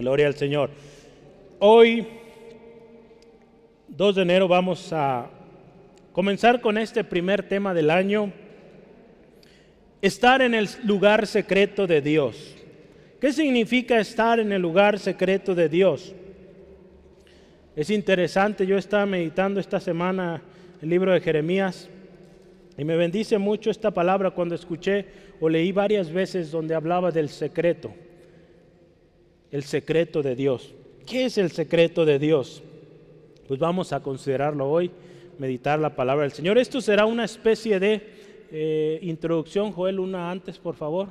Gloria al Señor. Hoy, 2 de enero, vamos a comenzar con este primer tema del año. Estar en el lugar secreto de Dios. ¿Qué significa estar en el lugar secreto de Dios? Es interesante, yo estaba meditando esta semana el libro de Jeremías y me bendice mucho esta palabra cuando escuché o leí varias veces donde hablaba del secreto el secreto de Dios. ¿Qué es el secreto de Dios? Pues vamos a considerarlo hoy, meditar la palabra del Señor. Esto será una especie de eh, introducción, Joel, una antes, por favor.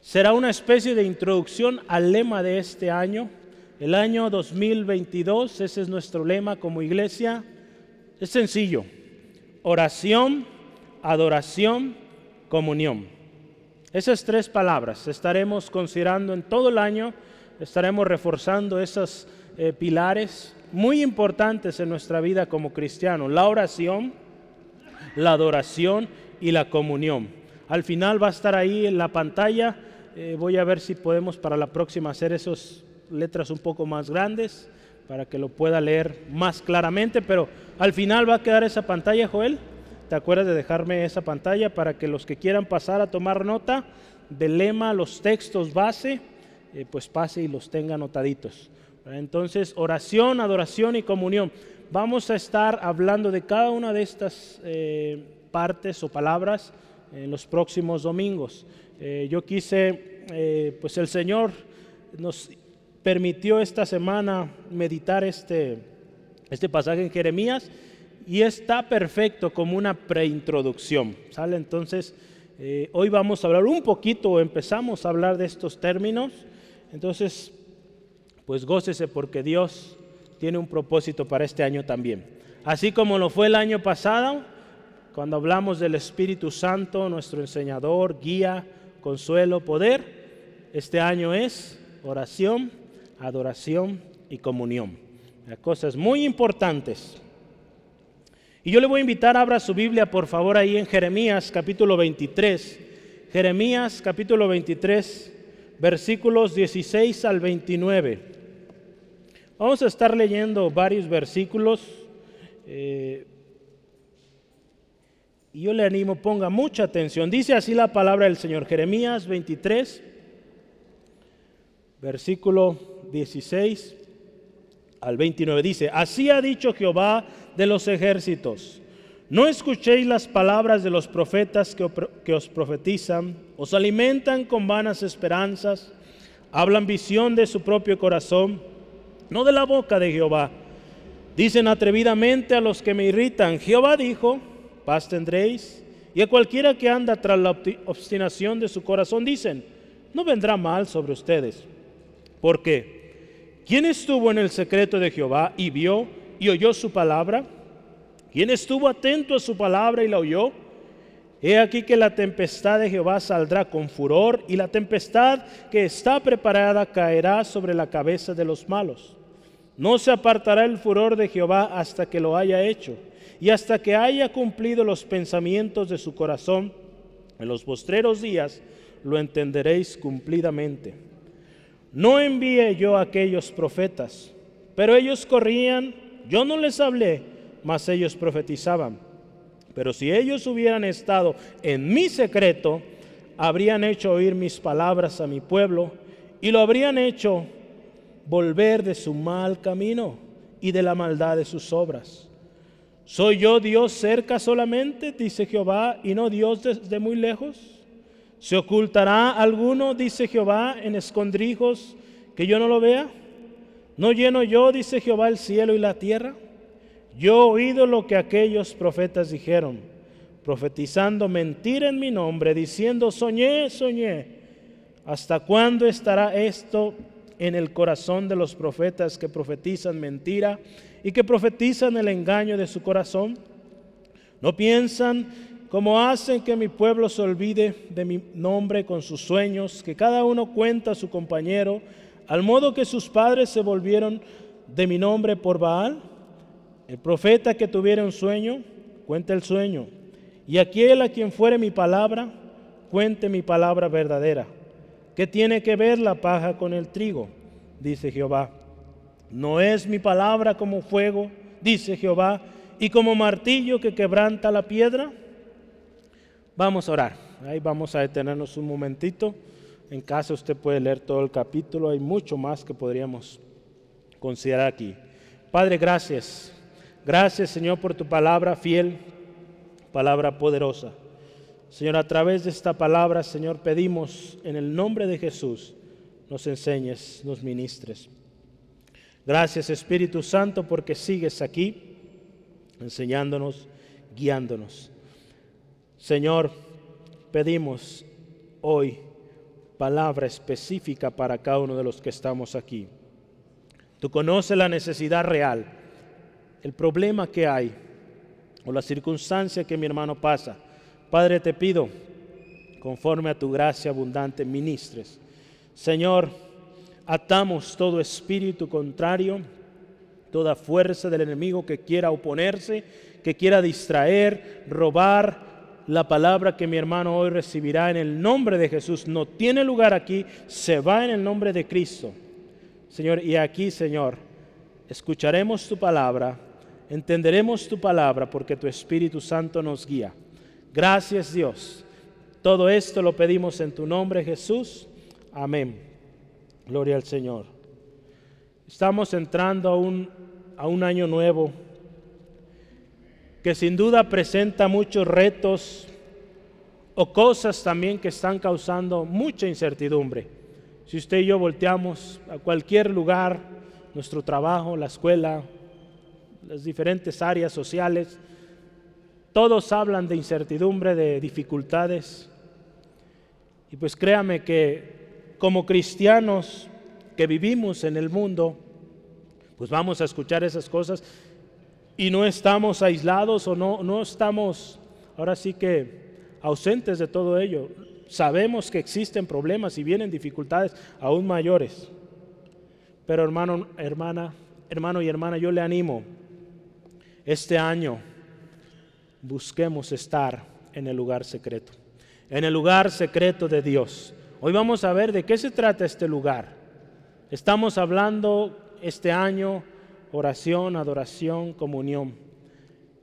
Será una especie de introducción al lema de este año, el año 2022, ese es nuestro lema como iglesia. Es sencillo, oración, adoración, comunión. Esas tres palabras estaremos considerando en todo el año, estaremos reforzando esos eh, pilares muy importantes en nuestra vida como cristianos, la oración, la adoración y la comunión. Al final va a estar ahí en la pantalla, eh, voy a ver si podemos para la próxima hacer esas letras un poco más grandes para que lo pueda leer más claramente, pero al final va a quedar esa pantalla, Joel. ¿Te acuerdas de dejarme esa pantalla para que los que quieran pasar a tomar nota del lema, los textos base, eh, pues pase y los tenga anotaditos? Entonces, oración, adoración y comunión. Vamos a estar hablando de cada una de estas eh, partes o palabras en los próximos domingos. Eh, yo quise, pues el Señor nos permitió esta semana meditar este, este pasaje en Jeremías y está perfecto como una preintroducción. ¿Sale? Entonces, eh, hoy vamos a hablar un poquito, empezamos a hablar de estos términos. Entonces, pues gócese porque Dios tiene un propósito para este año también. Así como lo fue el año pasado, cuando hablamos del Espíritu Santo, nuestro enseñador, guía, consuelo, poder, este año es oración, adoración y comunión. Cosas muy importantes. Y yo le voy a invitar, abra su Biblia por favor ahí en Jeremías capítulo 23. Jeremías capítulo 23, versículos 16 al 29. Vamos a estar leyendo varios versículos. Eh, y yo le animo, ponga mucha atención. Dice así la palabra del Señor. Jeremías 23, versículo 16 al 29. Dice, así ha dicho Jehová de los ejércitos. No escuchéis las palabras de los profetas que, os profetizan, os alimentan con vanas esperanzas, hablan visión de su propio corazón, no de la boca de Jehová. Dicen atrevidamente a los que me irritan, Jehová dijo, paz tendréis. Y a cualquiera que anda tras la obstinación de su corazón dicen, no vendrá mal sobre ustedes. ¿Por qué? ¿Quién estuvo en el secreto de Jehová y vio y oyó su palabra? ¿Quién estuvo atento a su palabra y la oyó? He aquí que la tempestad de Jehová saldrá con furor y la tempestad que está preparada caerá sobre la cabeza de los malos. No se apartará el furor de Jehová hasta que lo haya hecho y hasta que haya cumplido los pensamientos de su corazón. En los postreros días lo entenderéis cumplidamente. No envié yo a aquellos profetas, pero ellos corrían yo no les hablé, mas ellos profetizaban. Pero si ellos hubieran estado en mi secreto, habrían hecho oír mis palabras a mi pueblo y lo habrían hecho volver de su mal camino y de la maldad de sus obras. ¿Soy yo Dios cerca solamente, dice Jehová, y no Dios desde muy lejos? ¿Se ocultará alguno, dice Jehová, en escondrijos que yo no lo vea? ¿No lleno yo, dice Jehová, el cielo y la tierra? Yo he oído lo que aquellos profetas dijeron, profetizando mentira en mi nombre, diciendo, soñé, soñé. ¿Hasta cuándo estará esto en el corazón de los profetas que profetizan mentira y que profetizan el engaño de su corazón? ¿No piensan como hacen que mi pueblo se olvide de mi nombre con sus sueños, que cada uno cuenta a su compañero? al modo que sus padres se volvieron de mi nombre por Baal. El profeta que tuviera un sueño, cuente el sueño. Y aquel a quien fuere mi palabra, cuente mi palabra verdadera. ¿Qué tiene que ver la paja con el trigo? dice Jehová. No es mi palabra como fuego, dice Jehová, y como martillo que quebranta la piedra. Vamos a orar. Ahí vamos a detenernos un momentito. En casa usted puede leer todo el capítulo. Hay mucho más que podríamos considerar aquí. Padre, gracias. Gracias, Señor, por tu palabra fiel, palabra poderosa. Señor, a través de esta palabra, Señor, pedimos en el nombre de Jesús, nos enseñes, nos ministres. Gracias, Espíritu Santo, porque sigues aquí enseñándonos, guiándonos. Señor, pedimos hoy palabra específica para cada uno de los que estamos aquí. Tú conoces la necesidad real, el problema que hay o la circunstancia que mi hermano pasa. Padre, te pido, conforme a tu gracia abundante, ministres. Señor, atamos todo espíritu contrario, toda fuerza del enemigo que quiera oponerse, que quiera distraer, robar, la palabra que mi hermano hoy recibirá en el nombre de Jesús no tiene lugar aquí, se va en el nombre de Cristo. Señor, y aquí, Señor, escucharemos tu palabra, entenderemos tu palabra porque tu Espíritu Santo nos guía. Gracias Dios. Todo esto lo pedimos en tu nombre, Jesús. Amén. Gloria al Señor. Estamos entrando a un, a un año nuevo que sin duda presenta muchos retos o cosas también que están causando mucha incertidumbre. Si usted y yo volteamos a cualquier lugar, nuestro trabajo, la escuela, las diferentes áreas sociales, todos hablan de incertidumbre, de dificultades. Y pues créame que como cristianos que vivimos en el mundo, pues vamos a escuchar esas cosas y no estamos aislados o no, no estamos ahora sí que ausentes de todo ello. Sabemos que existen problemas y vienen dificultades aún mayores. Pero hermano, hermana, hermano y hermana, yo le animo. Este año busquemos estar en el lugar secreto, en el lugar secreto de Dios. Hoy vamos a ver de qué se trata este lugar. Estamos hablando este año oración, adoración, comunión.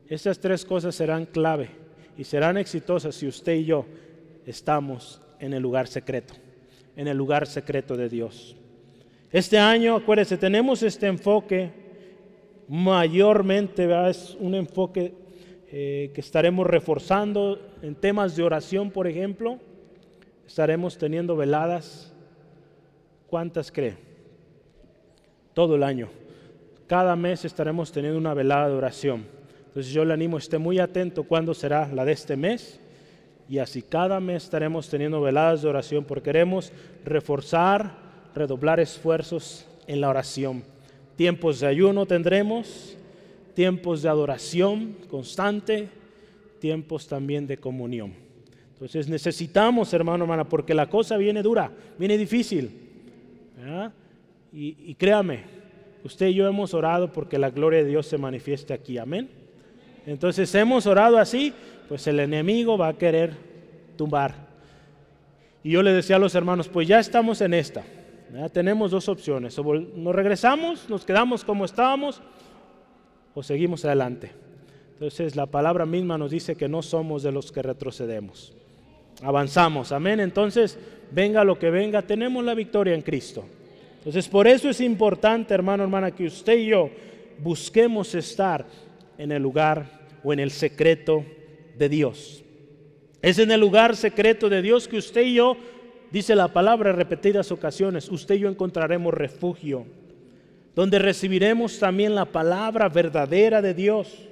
Estas tres cosas serán clave y serán exitosas si usted y yo estamos en el lugar secreto, en el lugar secreto de Dios. Este año, acuérdense, tenemos este enfoque mayormente, es un enfoque eh, que estaremos reforzando en temas de oración, por ejemplo. Estaremos teniendo veladas. ¿Cuántas cree? Todo el año cada mes estaremos teniendo una velada de oración. Entonces yo le animo, esté muy atento cuándo será la de este mes. Y así cada mes estaremos teniendo veladas de oración porque queremos reforzar, redoblar esfuerzos en la oración. Tiempos de ayuno tendremos, tiempos de adoración constante, tiempos también de comunión. Entonces necesitamos, hermano, hermana, porque la cosa viene dura, viene difícil. Y, y créame, usted y yo hemos orado porque la gloria de Dios se manifieste aquí. Amén. Entonces hemos orado así, pues el enemigo va a querer tumbar. Y yo le decía a los hermanos, pues ya estamos en esta. Tenemos dos opciones. O nos regresamos, nos quedamos como estábamos, o seguimos adelante. Entonces la palabra misma nos dice que no somos de los que retrocedemos. Avanzamos, amén. Entonces, venga lo que venga, tenemos la victoria en Cristo. Entonces, por eso es importante, hermano, hermana, que usted y yo busquemos estar en el lugar o en el secreto de Dios. Es en el lugar secreto de Dios que usted y yo, dice la palabra en repetidas ocasiones, usted y yo encontraremos refugio, donde recibiremos también la palabra verdadera de Dios,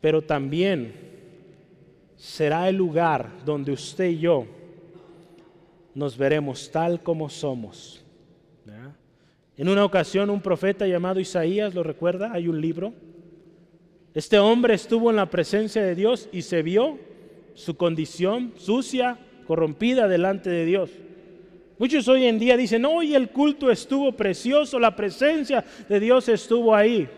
pero también será el lugar donde usted y yo nos veremos tal como somos en una ocasión un profeta llamado Isaías, ¿lo recuerda? Hay un libro. Este hombre estuvo en la presencia de Dios y se vio su condición sucia, corrompida delante de Dios. Muchos hoy en día dicen, hoy el culto estuvo precioso, la presencia de Dios estuvo ahí.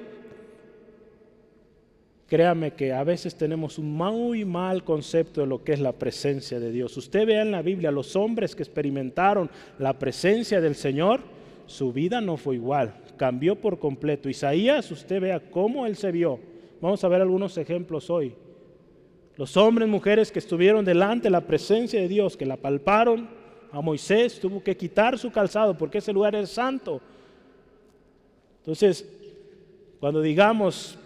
Créame que a veces tenemos un muy mal concepto de lo que es la presencia de Dios. Usted vea en la Biblia los hombres que experimentaron la presencia del Señor, su vida no fue igual, cambió por completo. Isaías, usted vea cómo él se vio. Vamos a ver algunos ejemplos hoy. Los hombres, mujeres que estuvieron delante de la presencia de Dios, que la palparon, a Moisés tuvo que quitar su calzado porque ese lugar es santo. Entonces, cuando digamos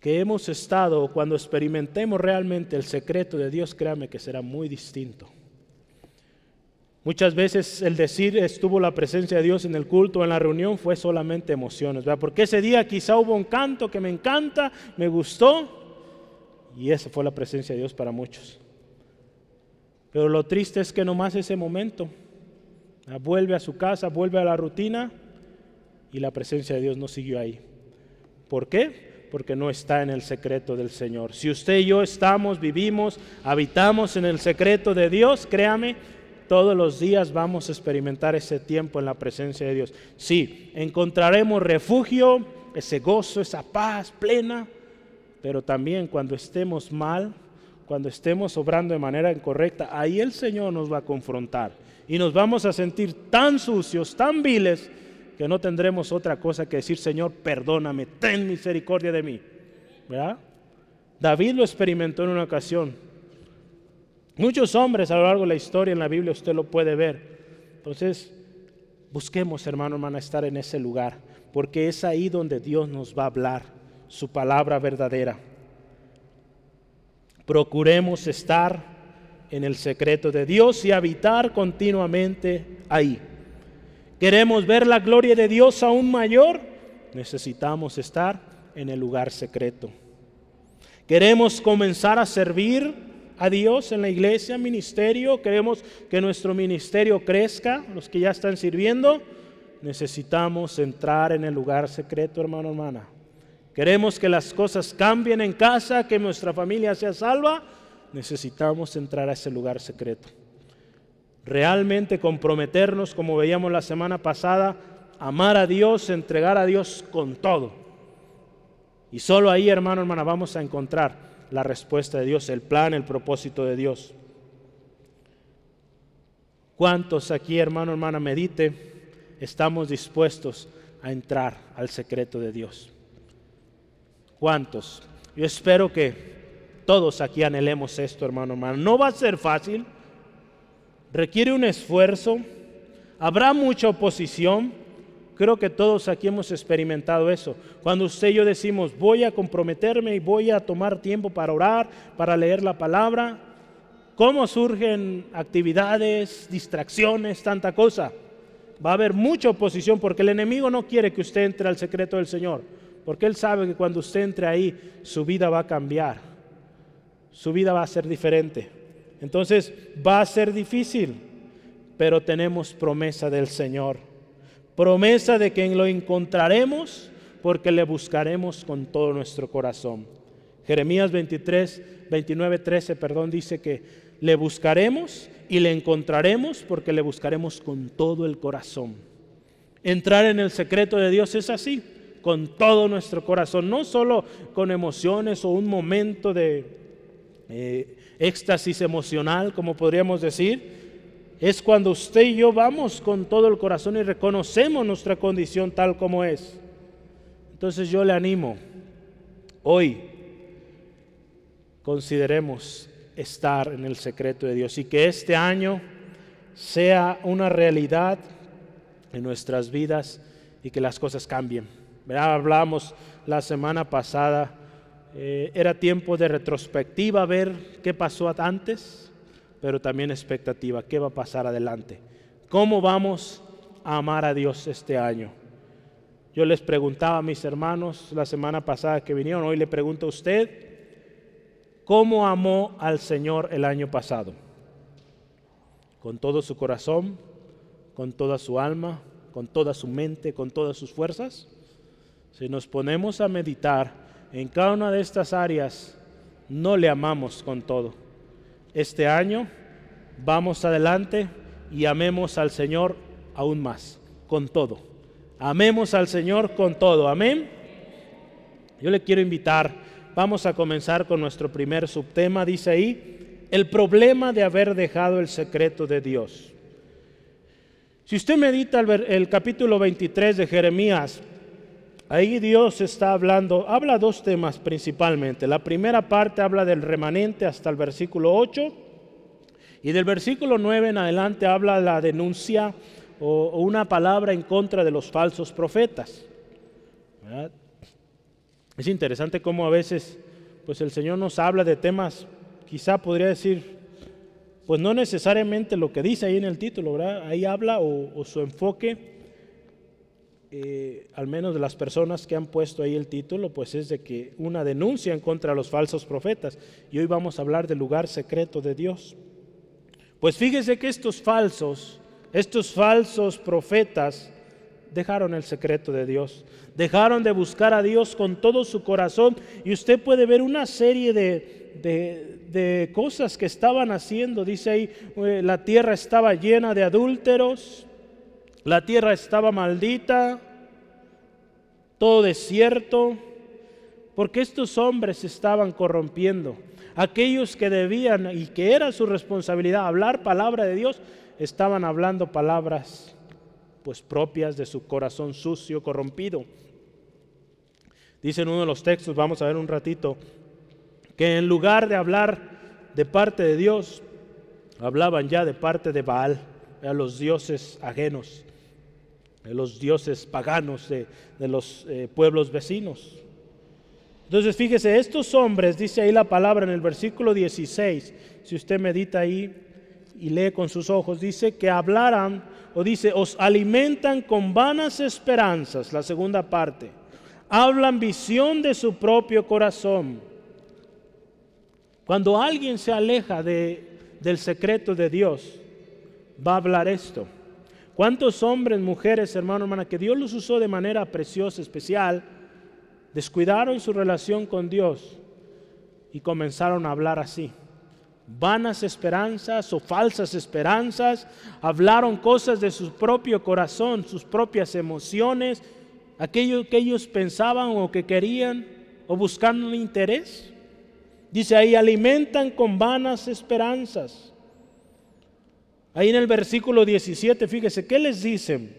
que hemos estado, cuando experimentemos realmente el secreto de Dios, créame que será muy distinto. Muchas veces el decir estuvo la presencia de Dios en el culto, en la reunión, fue solamente emociones, ¿verdad? Porque ese día quizá hubo un canto que me encanta, me gustó, y esa fue la presencia de Dios para muchos. Pero lo triste es que nomás ese momento vuelve a su casa, vuelve a la rutina y la presencia de Dios no siguió ahí. ¿Por qué? Porque no está en el secreto del Señor. Si usted y yo estamos, vivimos, habitamos en el secreto de Dios, créame, todos los días vamos a experimentar ese tiempo en la presencia de Dios. Sí, encontraremos refugio, ese gozo, esa paz plena, pero también cuando estemos mal, cuando estemos obrando de manera incorrecta, ahí el Señor nos va a confrontar y nos vamos a sentir tan sucios, tan viles, que no tendremos otra cosa que decir, Señor, perdóname, ten misericordia de mí. ¿Verdad? David lo experimentó en una ocasión. Muchos hombres a lo largo de la historia en la Biblia usted lo puede ver. Entonces, busquemos, hermano, hermana, estar en ese lugar, porque es ahí donde Dios nos va a hablar su palabra verdadera. Procuremos estar en el secreto de Dios y habitar continuamente ahí. ¿Queremos ver la gloria de Dios aún mayor? Necesitamos estar en el lugar secreto. ¿Queremos comenzar a servir a Dios en la iglesia, ministerio? ¿Queremos que nuestro ministerio crezca, los que ya están sirviendo? Necesitamos entrar en el lugar secreto, hermano, hermana. Queremos que las cosas cambien en casa, que nuestra familia sea salva. Necesitamos entrar a ese lugar secreto. Realmente comprometernos, como veíamos la semana pasada, amar a Dios, entregar a Dios con todo. Y solo ahí, hermano, hermana, vamos a encontrar la respuesta de Dios, el plan, el propósito de Dios. ¿Cuántos aquí, hermano, hermana, medite, estamos dispuestos a entrar al secreto de Dios? ¿Cuántos? Yo espero que todos aquí anhelemos esto, hermano, hermano. No va a ser fácil, requiere un esfuerzo, habrá mucha oposición. Creo que todos aquí hemos experimentado eso. Cuando usted y yo decimos, voy a comprometerme y voy a tomar tiempo para orar, para leer la palabra, ¿cómo surgen actividades, distracciones, tanta cosa? Va a haber mucha oposición porque el enemigo no quiere que usted entre al secreto del Señor. Porque Él sabe que cuando usted entre ahí, su vida va a cambiar. Su vida va a ser diferente. Entonces va a ser difícil, pero tenemos promesa del Señor. Promesa de que lo encontraremos porque le buscaremos con todo nuestro corazón. Jeremías 23, 29, 13, perdón, dice que le buscaremos y le encontraremos porque le buscaremos con todo el corazón. Entrar en el secreto de Dios es así con todo nuestro corazón, no solo con emociones o un momento de eh, éxtasis emocional, como podríamos decir, es cuando usted y yo vamos con todo el corazón y reconocemos nuestra condición tal como es. Entonces yo le animo, hoy consideremos estar en el secreto de Dios y que este año sea una realidad en nuestras vidas y que las cosas cambien. Hablábamos la semana pasada, eh, era tiempo de retrospectiva, ver qué pasó antes, pero también expectativa, qué va a pasar adelante. ¿Cómo vamos a amar a Dios este año? Yo les preguntaba a mis hermanos la semana pasada que vinieron, hoy le pregunto a usted, ¿cómo amó al Señor el año pasado? ¿Con todo su corazón? ¿Con toda su alma? ¿Con toda su mente? ¿Con todas sus fuerzas? Si nos ponemos a meditar en cada una de estas áreas, no le amamos con todo. Este año vamos adelante y amemos al Señor aún más, con todo. Amemos al Señor con todo. Amén. Yo le quiero invitar, vamos a comenzar con nuestro primer subtema, dice ahí, el problema de haber dejado el secreto de Dios. Si usted medita el, capítulo 23 de Jeremías, ahí Dios está hablando, habla dos temas principalmente. La primera parte habla del remanente hasta el versículo 8 y del versículo 9 en adelante habla la denuncia o, una palabra en contra de los falsos profetas. Es interesante cómo a veces pues el Señor nos habla de temas, quizá podría decir, pues no necesariamente lo que dice ahí en el título, ¿verdad? Ahí habla o, su enfoque, eh, al menos de las personas que han puesto ahí el título, pues es de que una denuncia en contra de los falsos profetas. Y hoy vamos a hablar del lugar secreto de Dios. Pues fíjese que estos falsos, estos falsos profetas dejaron el secreto de Dios, dejaron de buscar a Dios con todo su corazón y usted puede ver una serie de, cosas que estaban haciendo. Dice ahí, eh, la tierra estaba llena de adúlteros, la tierra estaba maldita, todo desierto, porque estos hombres estaban corrompiendo aquellos que debían y que era su responsabilidad hablar palabra de Dios, estaban hablando palabras pues propias de su corazón sucio, corrompido. Dice en uno de los textos, vamos a ver un ratito, que en lugar de hablar de parte de Dios, hablaban ya de parte de Baal, a los dioses ajenos, de los dioses paganos de, los eh, pueblos vecinos. Entonces fíjese, estos hombres, dice ahí la palabra en el versículo 16, si usted medita ahí y lee con sus ojos, dice que hablaran, o dice, os alimentan con vanas esperanzas, la segunda parte, hablan visión de su propio corazón. Cuando alguien se aleja de, del secreto de Dios, va a hablar esto. ¿Cuántos hombres, mujeres, hermano, hermana, que Dios los usó de manera preciosa, especial? descuidaron su relación con Dios y comenzaron a hablar así. Vanas esperanzas o falsas esperanzas, hablaron cosas de su propio corazón, sus propias emociones, aquello que ellos pensaban o que querían o buscando un interés. Dice ahí, alimentan con vanas esperanzas. Ahí en el versículo 17, fíjese, ¿qué les dicen?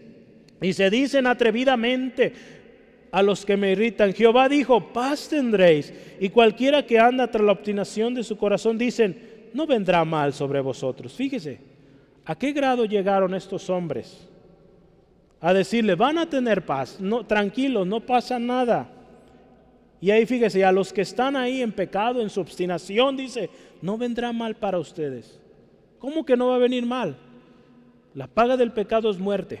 Y se dicen atrevidamente, a los que me irritan. Jehová dijo, paz tendréis. Y cualquiera que anda tras la obstinación de su corazón dicen, no vendrá mal sobre vosotros. Fíjese, ¿a qué grado llegaron estos hombres? A decirle, van a tener paz, no, tranquilos, no pasa nada. Y ahí fíjese, a los que están ahí en pecado, en su obstinación, dice, no vendrá mal para ustedes. ¿Cómo que no va a venir mal? La paga del pecado es muerte.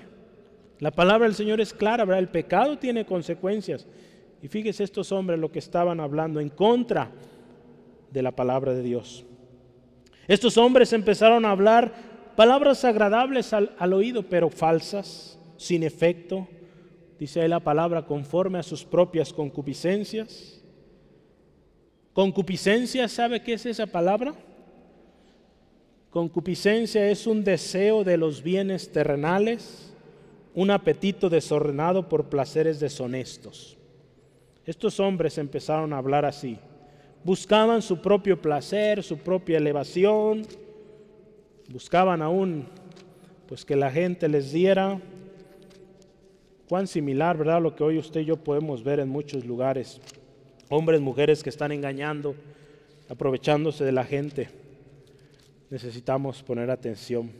La palabra del Señor es clara, ¿verdad? El pecado tiene consecuencias. Y fíjese estos hombres lo que estaban hablando en contra de la palabra de Dios. Estos hombres empezaron a hablar palabras agradables al, oído, pero falsas, sin efecto. Dice ahí la palabra conforme a sus propias concupiscencias. Concupiscencia, ¿sabe qué es esa palabra? Concupiscencia es un deseo de los bienes terrenales un apetito desordenado por placeres deshonestos. Estos hombres empezaron a hablar así. Buscaban su propio placer, su propia elevación. Buscaban aún pues que la gente les diera cuán similar, ¿verdad? Lo que hoy usted y yo podemos ver en muchos lugares. Hombres, mujeres que están engañando, aprovechándose de la gente. Necesitamos poner atención.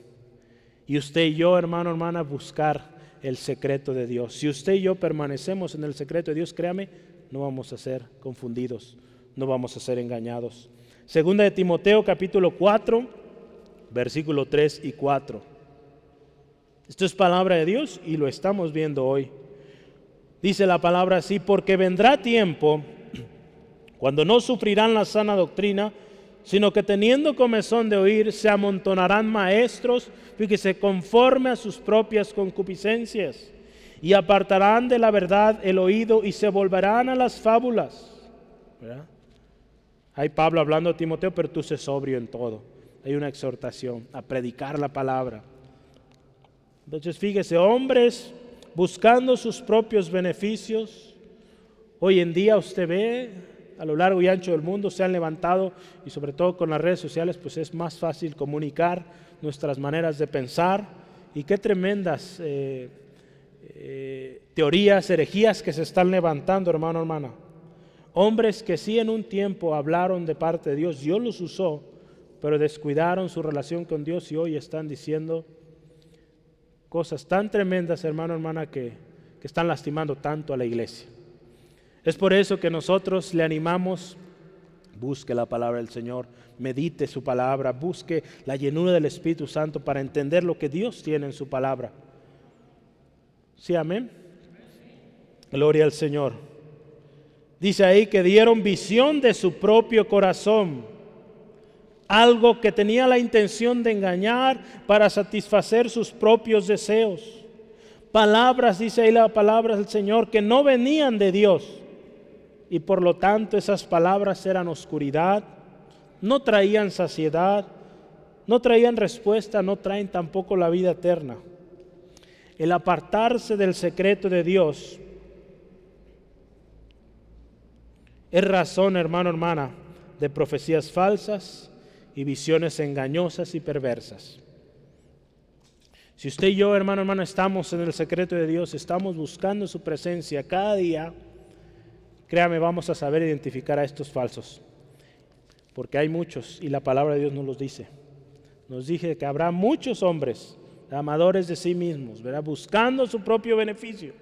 Y usted y yo, hermano, hermana, buscar el secreto de Dios. Si usted y yo permanecemos en el secreto de Dios, créame, no vamos a ser confundidos, no vamos a ser engañados. Segunda de Timoteo capítulo 4, versículo 3 y 4. Esto es palabra de Dios y lo estamos viendo hoy. Dice la palabra así, porque vendrá tiempo cuando no sufrirán la sana doctrina, sino que teniendo comezón de oír, se amontonarán maestros, fíjese, conforme a sus propias concupiscencias, y apartarán de la verdad el oído y se volverán a las fábulas. Hay Pablo hablando a Timoteo, pero tú sé sobrio en todo. Hay una exhortación a predicar la palabra. Entonces, fíjese, hombres buscando sus propios beneficios. Hoy en día usted ve a lo largo y ancho del mundo se han levantado y sobre todo con las redes sociales pues es más fácil comunicar nuestras maneras de pensar y qué tremendas eh, eh, teorías, herejías que se están levantando, hermano, hermana. Hombres que sí en un tiempo hablaron de parte de Dios, Dios los usó, pero descuidaron su relación con Dios y hoy están diciendo cosas tan tremendas, hermano, hermana, que, que están lastimando tanto a la iglesia. Es por eso que nosotros le animamos, busque la palabra del Señor, medite su palabra, busque la llenura del Espíritu Santo para entender lo que Dios tiene en su palabra. Sí, amén. Gloria al Señor. Dice ahí que dieron visión de su propio corazón. Algo que tenía la intención de engañar para satisfacer sus propios deseos. Palabras, dice ahí la palabra del Señor, que no venían de Dios. Y por lo tanto esas palabras eran oscuridad, no traían saciedad, no traían respuesta, no traen tampoco la vida eterna. El apartarse del secreto de Dios es razón, hermano, hermana, de profecías falsas y visiones engañosas y perversas. Si usted y yo, hermano, hermana, estamos en el secreto de Dios, estamos buscando su presencia cada día, créame, vamos a saber identificar a estos falsos porque hay muchos y la palabra de Dios nos los dice. Nos dice que habrá muchos hombres amadores de sí mismos, ¿verdad? buscando su propio beneficio.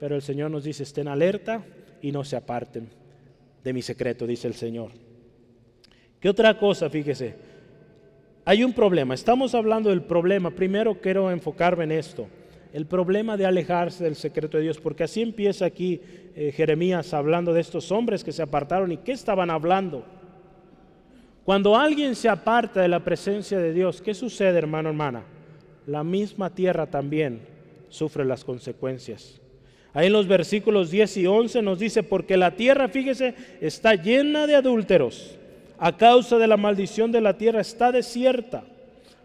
Pero el Señor nos dice, estén alerta y no se aparten de mi secreto, dice el Señor. ¿Qué otra cosa? Fíjese, hay un problema. Estamos hablando del problema. Primero quiero enfocarme en esto. El problema de alejarse del secreto de Dios, porque así empieza aquí eh, Jeremías hablando de estos hombres que se apartaron y qué estaban hablando. Cuando alguien se aparta de la presencia de Dios, ¿qué sucede, hermano, hermana? La misma tierra también sufre las consecuencias. Ahí en los versículos 10 y 11 nos dice, porque la tierra, fíjese, está llena de adúlteros. A causa de la maldición de la tierra está desierta.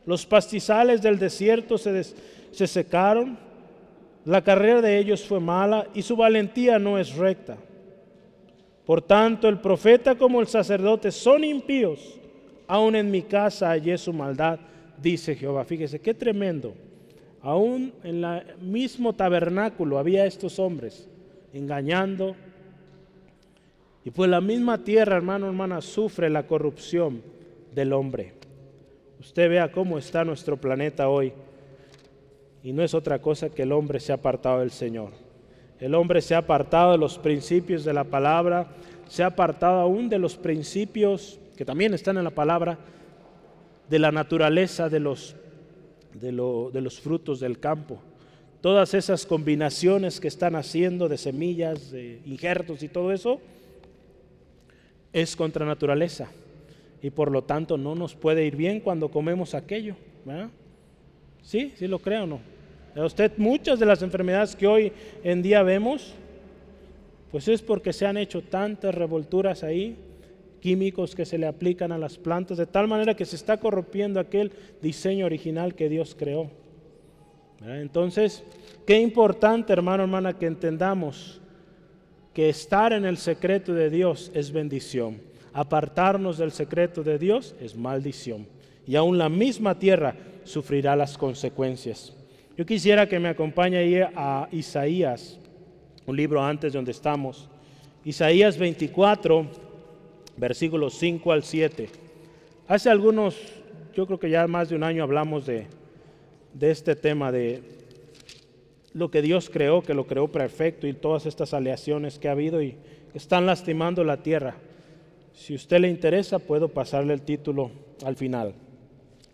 Los pastizales del desierto se, se secaron. La carrera de ellos fue mala y su valentía no es recta. Por tanto, el profeta como el sacerdote son impíos. Aún en mi casa hallé su maldad, dice Jehová. Fíjese, qué tremendo. Aún en el mismo tabernáculo había estos hombres engañando. Y pues la misma tierra, hermano, hermana, sufre la corrupción del hombre. Usted vea cómo está nuestro planeta hoy. Y no es otra cosa que el hombre se ha apartado del Señor. El hombre se ha apartado de los principios de la palabra, se ha apartado aún de los principios que también están en la palabra, de la naturaleza de los, de, los frutos del campo. Todas esas combinaciones que están haciendo de semillas, de injertos y todo eso, es contra naturaleza. Y por lo tanto no nos puede ir bien cuando comemos aquello. ¿Sí? ¿Sí lo creo o no? usted muchas de las enfermedades que hoy en día vemos, pues es porque se han hecho tantas revolturas ahí, químicos que se le aplican a las plantas, de tal manera que se está corrompiendo aquel diseño original que Dios creó. Entonces, qué importante, hermano, hermana, que entendamos que estar en el secreto de Dios es bendición. Apartarnos del secreto de Dios es maldición. Y aún la misma tierra sufrirá las consecuencias. Yo quisiera que me acompañe ahí a Isaías, un libro antes de donde estamos. Isaías 24, versículos 5 al 7. Hace algunos, yo creo que ya más de un año hablamos de, de este tema de lo que Dios creó, que lo creó perfecto y todas estas aleaciones que ha habido y están lastimando la tierra. Si usted le interesa, puedo pasarle el título al final.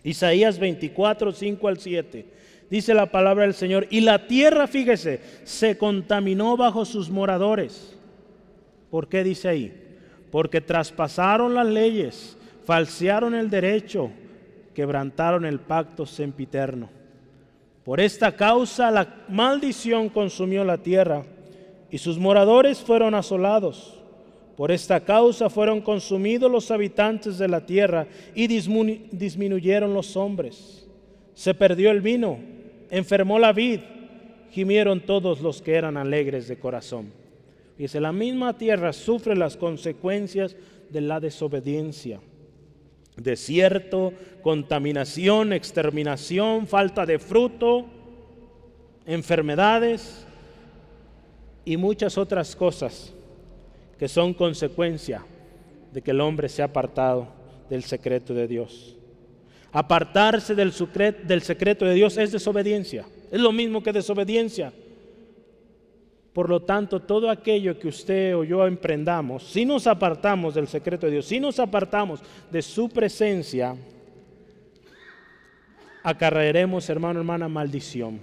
Isaías 24, 5 al 7 dice la palabra del Señor, y la tierra, fíjese, se contaminó bajo sus moradores. ¿Por qué dice ahí? Porque traspasaron las leyes, falsearon el derecho, quebrantaron el pacto sempiterno. Por esta causa la maldición consumió la tierra y sus moradores fueron asolados. Por esta causa fueron consumidos los habitantes de la tierra y disminuyeron los hombres. Se perdió el vino enfermó la vid, gimieron todos los que eran alegres de corazón. Dice, la misma tierra sufre las consecuencias de la desobediencia. desierto, contaminación, exterminación, falta de fruto, enfermedades y muchas otras cosas que son consecuencia de que el hombre se ha apartado del secreto de Dios. Apartarse del, secreto de Dios es desobediencia, es lo mismo que desobediencia. Por lo tanto, todo aquello que usted o yo emprendamos, si nos apartamos del secreto de Dios, si nos apartamos de su presencia, acarrearemos, hermano, hermana, maldición.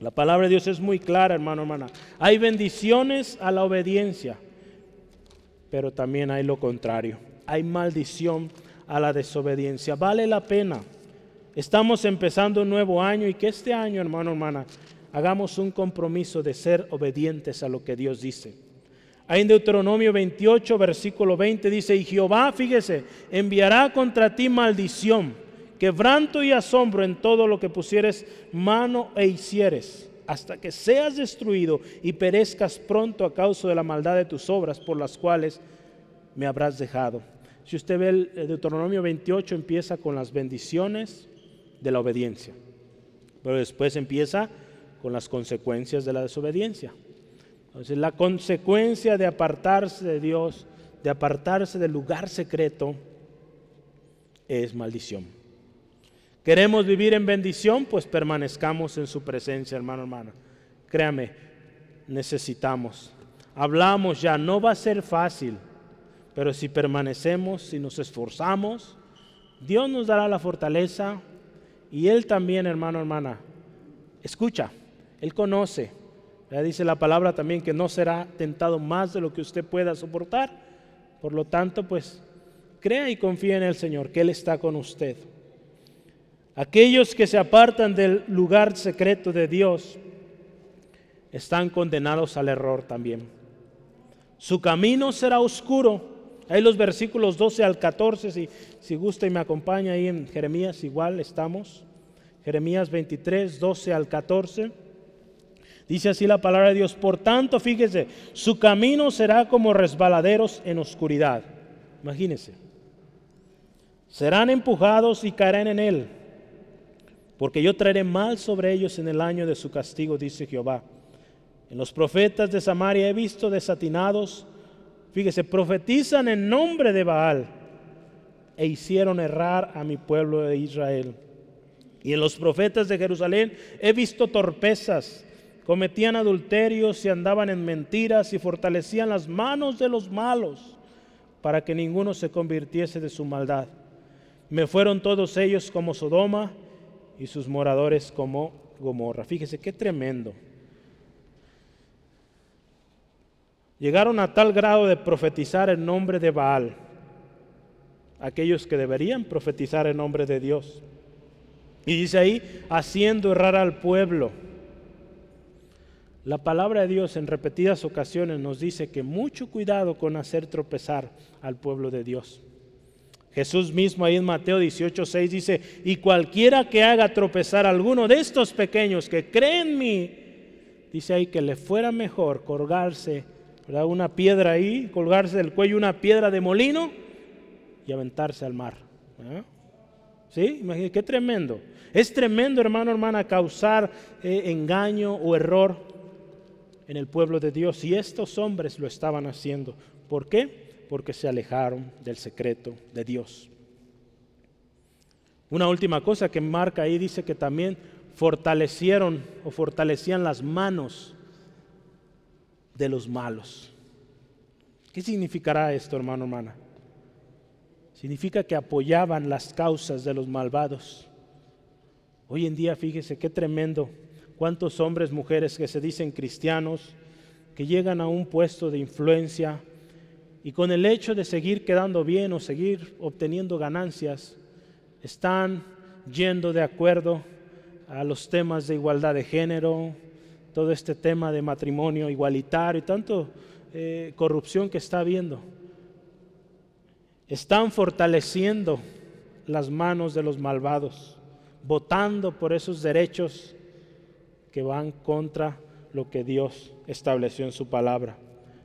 La palabra de Dios es muy clara, hermano, hermana. Hay bendiciones a la obediencia, pero también hay lo contrario. Hay maldición a la desobediencia. Vale la pena. Estamos empezando un nuevo año y que este año, hermano, hermana, hagamos un compromiso de ser obedientes a lo que Dios dice. Ahí en Deuteronomio 28, versículo 20 dice, y Jehová, fíjese, enviará contra ti maldición, quebranto y asombro en todo lo que pusieres mano e hicieres, hasta que seas destruido y perezcas pronto a causa de la maldad de tus obras por las cuales me habrás dejado. Si usted ve el Deuteronomio 28, empieza con las bendiciones de la obediencia, pero después empieza con las consecuencias de la desobediencia. Entonces la consecuencia de apartarse de Dios, de apartarse del lugar secreto, es maldición. ¿Queremos vivir en bendición? Pues permanezcamos en su presencia, hermano, hermana. Créame, necesitamos. Hablamos ya, no va a ser fácil, pero si permanecemos, si nos esforzamos, Dios nos dará la fortaleza y Él también, hermano, hermana. Escucha, él conoce. Ya dice la palabra también que no será tentado más de lo que usted pueda soportar. Por lo tanto, pues crea y confía en el Señor, que Él está con usted. Aquellos que se apartan del lugar secreto de Dios están condenados al error también. Su camino será oscuro. Ahí los versículos 12 al 14, si, si gusta y me acompaña ahí en Jeremías, igual estamos. Jeremías 23, 12 al 14. Dice así la palabra de Dios. Por tanto, fíjese, su camino será como resbaladeros en oscuridad. Imagínense. Serán empujados y caerán en él. Porque yo traeré mal sobre ellos en el año de su castigo, dice Jehová. En los profetas de Samaria he visto desatinados. Fíjese, profetizan en nombre de Baal e hicieron errar a mi pueblo de Israel. Y en los profetas de Jerusalén he visto torpezas cometían adulterios y andaban en mentiras y fortalecían las manos de los malos para que ninguno se convirtiese de su maldad. Me fueron todos ellos como Sodoma y sus moradores como Gomorra. Fíjese qué tremendo. Llegaron a tal grado de profetizar en nombre de Baal, aquellos que deberían profetizar en nombre de Dios. Y dice ahí, haciendo errar al pueblo la palabra de Dios en repetidas ocasiones nos dice que mucho cuidado con hacer tropezar al pueblo de Dios. Jesús mismo ahí en Mateo 18, 6 dice, y cualquiera que haga tropezar a alguno de estos pequeños que creen en mí, dice ahí que le fuera mejor colgarse una piedra ahí, colgarse del cuello una piedra de molino y aventarse al mar. ¿Sí? Imagínate, qué tremendo. Es tremendo, hermano, hermana, causar eh, engaño o error en el pueblo de Dios y estos hombres lo estaban haciendo. ¿Por qué? Porque se alejaron del secreto de Dios. Una última cosa que marca ahí dice que también fortalecieron o fortalecían las manos de los malos. ¿Qué significará esto, hermano, hermana? Significa que apoyaban las causas de los malvados. Hoy en día, fíjese qué tremendo cuántos hombres, mujeres que se dicen cristianos, que llegan a un puesto de influencia y con el hecho de seguir quedando bien o seguir obteniendo ganancias, están yendo de acuerdo a los temas de igualdad de género, todo este tema de matrimonio igualitario y tanto eh, corrupción que está habiendo. Están fortaleciendo las manos de los malvados, votando por esos derechos que van contra lo que Dios estableció en su palabra.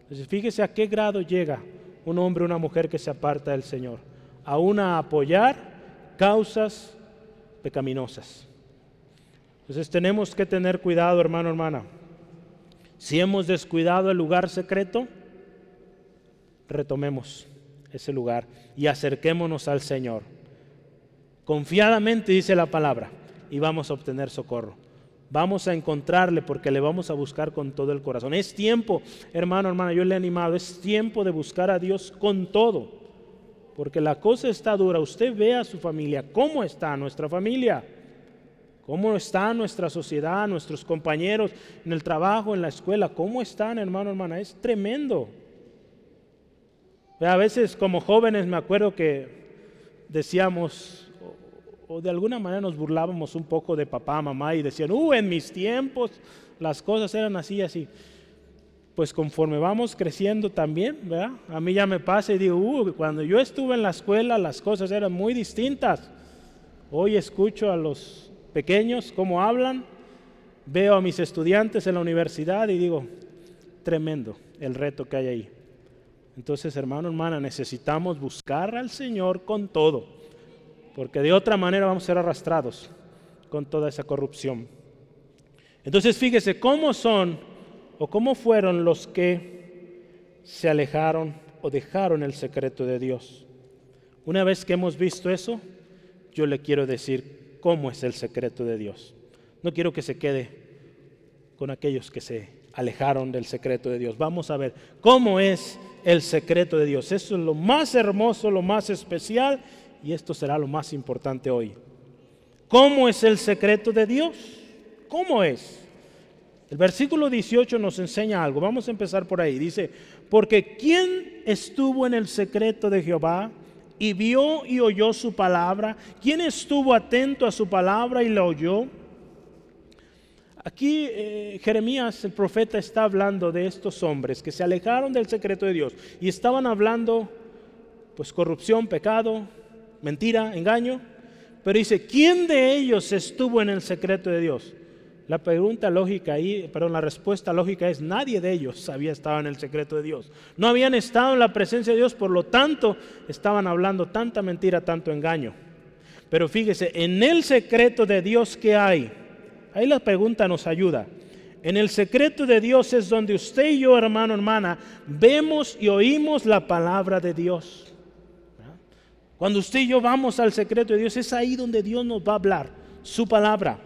Entonces, fíjese a qué grado llega un hombre o una mujer que se aparta del Señor. aún a apoyar causas pecaminosas. Entonces tenemos que tener cuidado, hermano, hermana. Si hemos descuidado el lugar secreto, retomemos ese lugar y acerquémonos al Señor. Confiadamente dice la palabra y vamos a obtener socorro. Vamos a encontrarle porque le vamos a buscar con todo el corazón. Es tiempo, hermano, hermana, yo le he animado, es tiempo de buscar a Dios con todo. Porque la cosa está dura. Usted ve a su familia, cómo está nuestra familia, cómo está nuestra sociedad, nuestros compañeros en el trabajo, en la escuela, cómo están, hermano, hermana. Es tremendo. A veces como jóvenes me acuerdo que decíamos, o de alguna manera nos burlábamos un poco de papá, mamá y decían, uh, en mis tiempos las cosas eran así y así. Pues conforme vamos creciendo también, ¿verdad? A mí ya me pasa y digo, uh, cuando yo estuve en la escuela las cosas eran muy distintas. Hoy escucho a los pequeños cómo hablan, veo a mis estudiantes en la universidad y digo, tremendo el reto que hay ahí. Entonces, hermano, hermana, necesitamos buscar al Señor con todo porque de otra manera vamos a ser arrastrados con toda esa corrupción. Entonces fíjese cómo son o cómo fueron los que se alejaron o dejaron el secreto de Dios. Una vez que hemos visto eso, yo le quiero decir cómo es el secreto de Dios. No quiero que se quede con aquellos que se alejaron del secreto de Dios. Vamos a ver cómo es el secreto de Dios. Eso es lo más hermoso, lo más especial y esto será lo más importante hoy. ¿Cómo es el secreto de Dios? ¿Cómo es? El versículo 18 nos enseña algo. Vamos a empezar por ahí. Dice, porque ¿quién estuvo en el secreto de Jehová y vio y oyó su palabra? ¿Quién estuvo atento a su palabra y la oyó? Aquí eh, Jeremías, el profeta, está hablando de estos hombres que se alejaron del secreto de Dios y estaban hablando, pues, corrupción, pecado, mentira, engaño. Pero dice, ¿quién de ellos estuvo en el secreto de Dios? La pregunta lógica ahí, perdón, la respuesta lógica es nadie de ellos había estado en el secreto de Dios. No habían estado en la presencia de Dios, por lo tanto estaban hablando tanta mentira, tanto engaño. Pero fíjese, en el secreto de Dios que hay, ahí la pregunta nos ayuda. En el secreto de Dios es donde usted y yo, hermano, hermana, vemos y oímos la palabra de Dios. Cuando usted y yo vamos al secreto de Dios, es ahí donde Dios nos va a hablar, su palabra.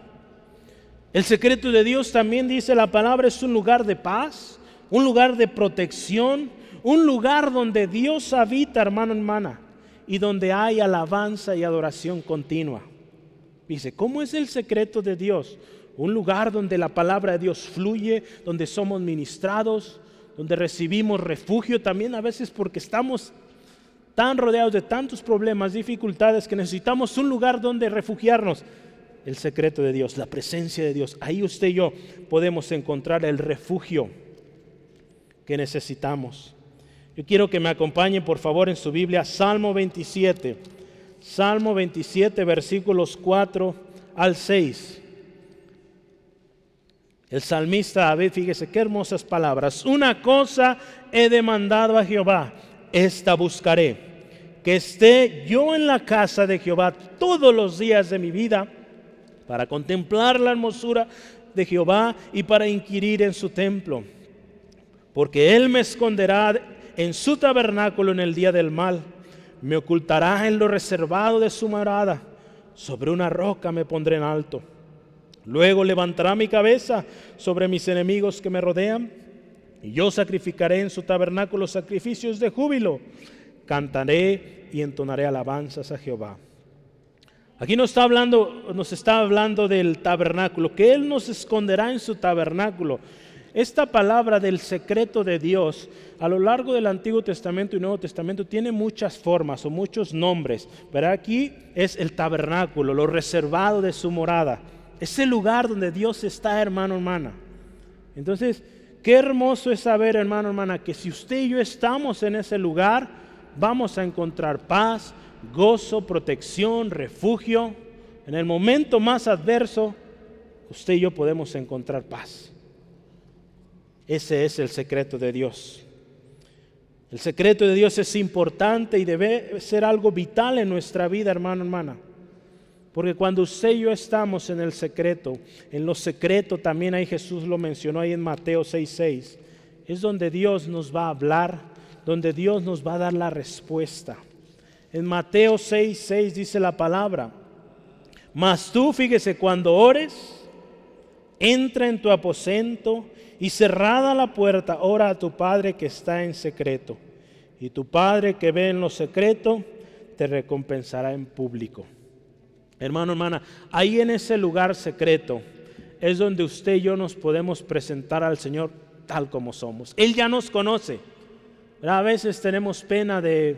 El secreto de Dios también dice la palabra es un lugar de paz, un lugar de protección, un lugar donde Dios habita, hermano, hermana, y donde hay alabanza y adoración continua. Dice, ¿cómo es el secreto de Dios? Un lugar donde la palabra de Dios fluye, donde somos ministrados, donde recibimos refugio también a veces porque estamos tan rodeados de tantos problemas, dificultades, que necesitamos un lugar donde refugiarnos. El secreto de Dios, la presencia de Dios. Ahí usted y yo podemos encontrar el refugio que necesitamos. Yo quiero que me acompañe por favor en su Biblia, Salmo 27. Salmo 27, versículos 4 al 6. El salmista David, fíjese qué hermosas palabras. Una cosa he demandado a Jehová esta buscaré, que esté yo en la casa de Jehová todos los días de mi vida, para contemplar la hermosura de Jehová y para inquirir en su templo. Porque Él me esconderá en su tabernáculo en el día del mal, me ocultará en lo reservado de su morada, sobre una roca me pondré en alto. Luego levantará mi cabeza sobre mis enemigos que me rodean y yo sacrificaré en su tabernáculo sacrificios de júbilo. Cantaré y entonaré alabanzas a Jehová. Aquí nos está hablando, nos está hablando del tabernáculo, que Él nos esconderá en su tabernáculo. Esta palabra del secreto de Dios a lo largo del Antiguo Testamento y Nuevo Testamento tiene muchas formas o muchos nombres. Pero aquí es el tabernáculo, lo reservado de su morada. Es el lugar donde Dios está, hermano, hermana. Entonces, Qué hermoso es saber, hermano, hermana, que si usted y yo estamos en ese lugar, vamos a encontrar paz, gozo, protección, refugio. En el momento más adverso, usted y yo podemos encontrar paz. Ese es el secreto de Dios. El secreto de Dios es importante y debe ser algo vital en nuestra vida, hermano, hermana. Porque cuando usted y yo estamos en el secreto, en lo secreto también ahí Jesús lo mencionó ahí en Mateo 6:6, es donde Dios nos va a hablar, donde Dios nos va a dar la respuesta. En Mateo 6:6 dice la palabra, mas tú fíjese, cuando ores, entra en tu aposento y cerrada la puerta, ora a tu Padre que está en secreto. Y tu Padre que ve en lo secreto, te recompensará en público. Hermano, hermana, ahí en ese lugar secreto es donde usted y yo nos podemos presentar al Señor tal como somos. Él ya nos conoce. A veces tenemos pena de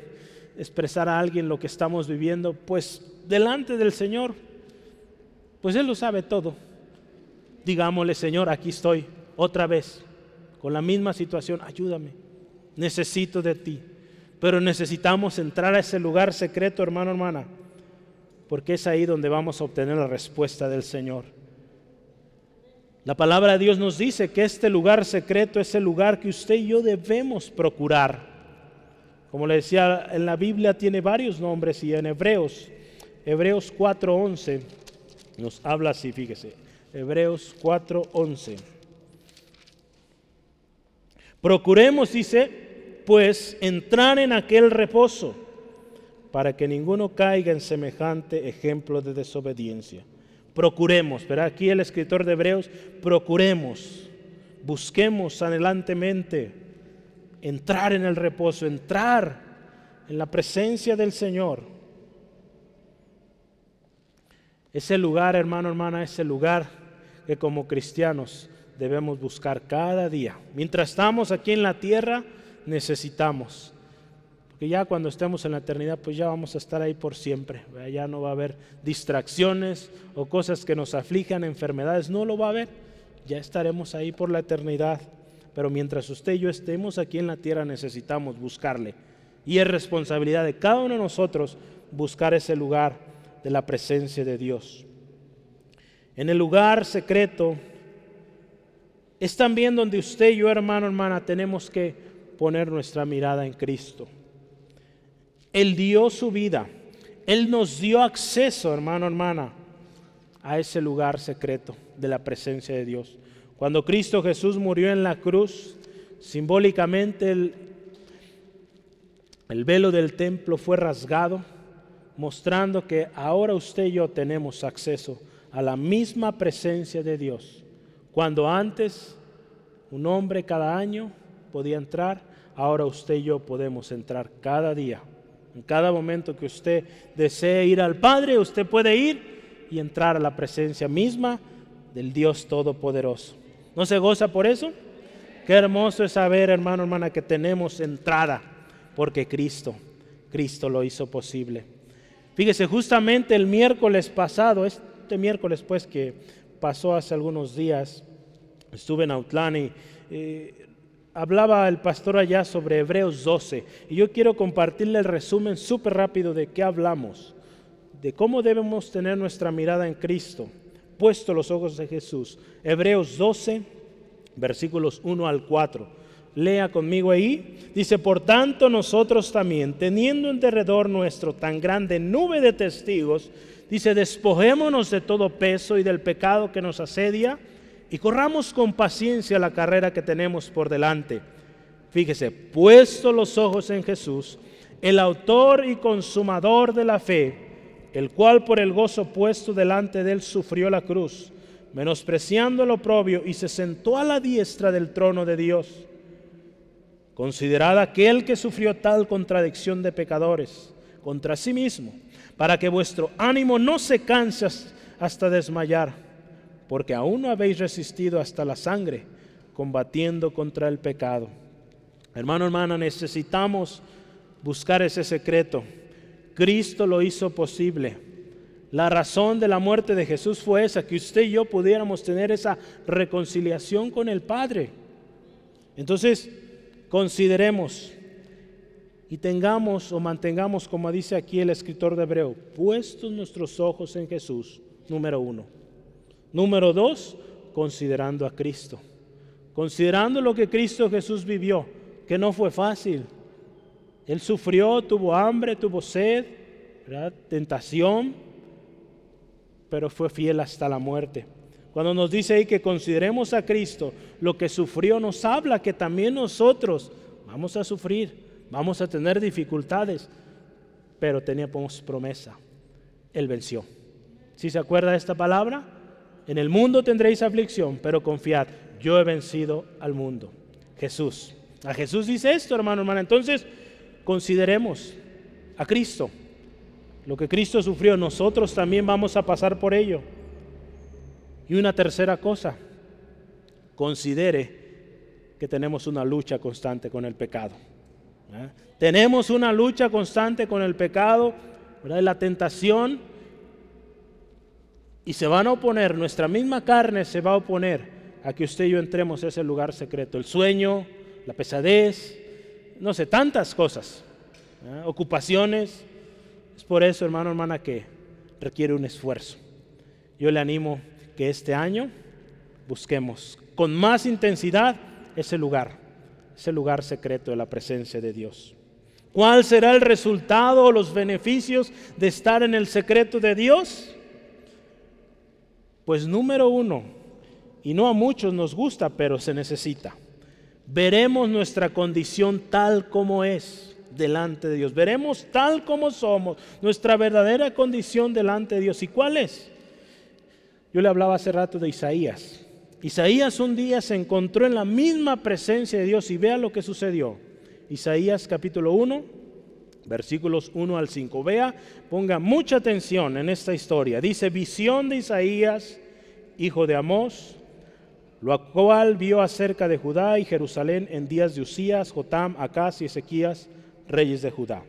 expresar a alguien lo que estamos viviendo, pues delante del Señor, pues Él lo sabe todo. Digámosle, Señor, aquí estoy otra vez, con la misma situación, ayúdame, necesito de ti. Pero necesitamos entrar a ese lugar secreto, hermano, hermana, porque es ahí donde vamos a obtener la respuesta del Señor. La palabra de Dios nos dice que este lugar secreto es el lugar que usted y yo debemos procurar. Como le decía, en la Biblia tiene varios nombres y en Hebreos, Hebreos 4.11 nos habla así, fíjese, Hebreos 4.11. Procuremos, dice, pues entrar en aquel reposo para que ninguno caiga en semejante ejemplo de desobediencia. Procuremos, pero aquí el escritor de Hebreos, procuremos, busquemos anhelantemente entrar en el reposo, entrar en la presencia del Señor. Ese lugar, hermano, hermana, ese lugar que como cristianos debemos buscar cada día. Mientras estamos aquí en la tierra, necesitamos. Porque ya cuando estemos en la eternidad, pues ya vamos a estar ahí por siempre. Ya no va a haber distracciones o cosas que nos aflijan, enfermedades, no lo va a haber. Ya estaremos ahí por la eternidad. Pero mientras usted y yo estemos aquí en la tierra, necesitamos buscarle. Y es responsabilidad de cada uno de nosotros buscar ese lugar de la presencia de Dios. En el lugar secreto es también donde usted y yo, hermano, hermana, tenemos que poner nuestra mirada en Cristo. Él dio su vida. Él nos dio acceso, hermano, hermana, a ese lugar secreto de la presencia de Dios. Cuando Cristo Jesús murió en la cruz, simbólicamente el, el velo del templo fue rasgado, mostrando que ahora usted y yo tenemos acceso a la misma presencia de Dios cuando antes un hombre cada año podía entrar, ahora usted y yo podemos entrar cada día. En cada momento que usted desee ir al Padre, usted puede ir y entrar a la presencia misma del Dios Todopoderoso. ¿No se goza por eso? Qué hermoso es saber, hermano, hermana, que tenemos entrada porque Cristo, Cristo lo hizo posible. Fíjese, justamente el miércoles pasado, este miércoles pues que pasó hace algunos días, estuve en Autlán y eh, hablaba el pastor allá sobre Hebreos 12 y yo quiero compartirle el resumen súper rápido de qué hablamos, de cómo debemos tener nuestra mirada en Cristo, puesto los ojos de Jesús. Hebreos 12, versículos 1 al 4. Lea conmigo ahí. Dice, por tanto nosotros también, teniendo en derredor nuestro tan grande nube de testigos, dice, despojémonos de todo peso y del pecado que nos asedia y corramos con paciencia la carrera que tenemos por delante. Fíjese, puesto los ojos en Jesús, el autor y consumador de la fe, el cual por el gozo puesto delante de él sufrió la cruz, menospreciando el oprobio y se sentó a la diestra del trono de Dios. Considerad aquel que sufrió tal contradicción de pecadores contra sí mismo, para que vuestro ánimo no se canse hasta desmayar porque aún no habéis resistido hasta la sangre, combatiendo contra el pecado. Hermano, hermana, necesitamos buscar ese secreto. Cristo lo hizo posible. La razón de la muerte de Jesús fue esa, que usted y yo pudiéramos tener esa reconciliación con el Padre. Entonces, consideremos y tengamos o mantengamos, como dice aquí el escritor de Hebreo, puestos nuestros ojos en Jesús, número uno. Número dos, considerando a Cristo. Considerando lo que Cristo Jesús vivió, que no fue fácil, Él sufrió, tuvo hambre, tuvo sed, tentación, pero fue fiel hasta la muerte. Cuando nos dice ahí que consideremos a Cristo, lo que sufrió nos habla que también nosotros vamos a sufrir, vamos a tener dificultades, pero teníamos promesa. Él venció. Si se acuerda de esta palabra, en el mundo tendréis aflicción, pero confiad, yo he vencido al mundo. Jesús. A Jesús dice esto, hermano, hermana. Entonces, consideremos a Cristo. Lo que Cristo sufrió, nosotros también vamos a pasar por ello. Y una tercera cosa, considere que tenemos una lucha constante con el pecado. Tenemos una lucha constante con el pecado, la tentación, y se van a oponer, nuestra misma carne se va a oponer a que usted y yo entremos a ese lugar secreto. El sueño, la pesadez, no sé, tantas cosas, ocupaciones. Es por eso, hermano, hermana, que requiere un esfuerzo. Yo le animo que este año busquemos con más intensidad ese lugar, ese lugar secreto de la presencia de Dios. ¿Cuál será el resultado o los beneficios de estar en el secreto de Dios? Pues número uno, y no a muchos nos gusta, pero se necesita. Veremos nuestra condición tal como es delante de Dios. Veremos tal como somos, nuestra verdadera condición delante de Dios. ¿Y cuál es? Yo le hablaba hace rato de Isaías. Isaías un día se encontró en la misma presencia de Dios y vea lo que sucedió. Isaías capítulo 1, versículos 1 al 5. Vea, ponga mucha atención en esta historia. Dice, visión de Isaías, hijo de Amós, lo cual vio acerca de Judá y Jerusalén en días de Usías, Jotam, Acaz y Ezequías, reyes de Judá.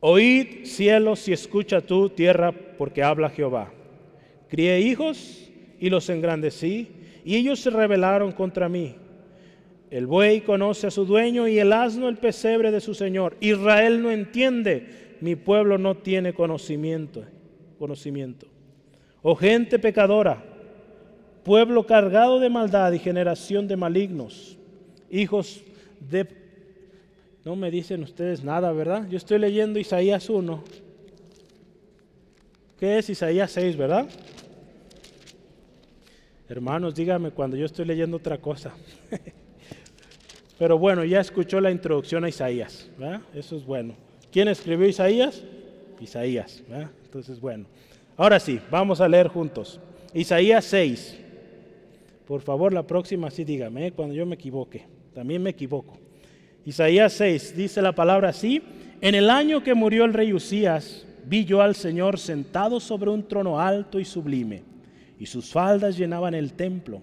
Oíd cielos y escucha tú tierra, porque habla Jehová. Crié hijos y los engrandecí, y ellos se rebelaron contra mí. El buey conoce a su dueño y el asno el pesebre de su señor. Israel no entiende, mi pueblo no tiene conocimiento. Conocimiento. Oh gente pecadora, pueblo cargado de maldad y generación de malignos, hijos de... No me dicen ustedes nada, ¿verdad? Yo estoy leyendo Isaías 1. ¿Qué es Isaías 6, verdad? Hermanos, dígame cuando yo estoy leyendo otra cosa. Pero bueno, ya escuchó la introducción a Isaías. Eso es bueno. ¿Quién escribió Isaías? Isaías. Entonces, bueno. Ahora sí, vamos a leer juntos. Isaías 6. Por favor, la próxima sí dígame, ¿eh? cuando yo me equivoque. También me equivoco. Isaías 6 dice la palabra así. En el año que murió el rey Usías, vi yo al Señor sentado sobre un trono alto y sublime y sus faldas llenaban el templo.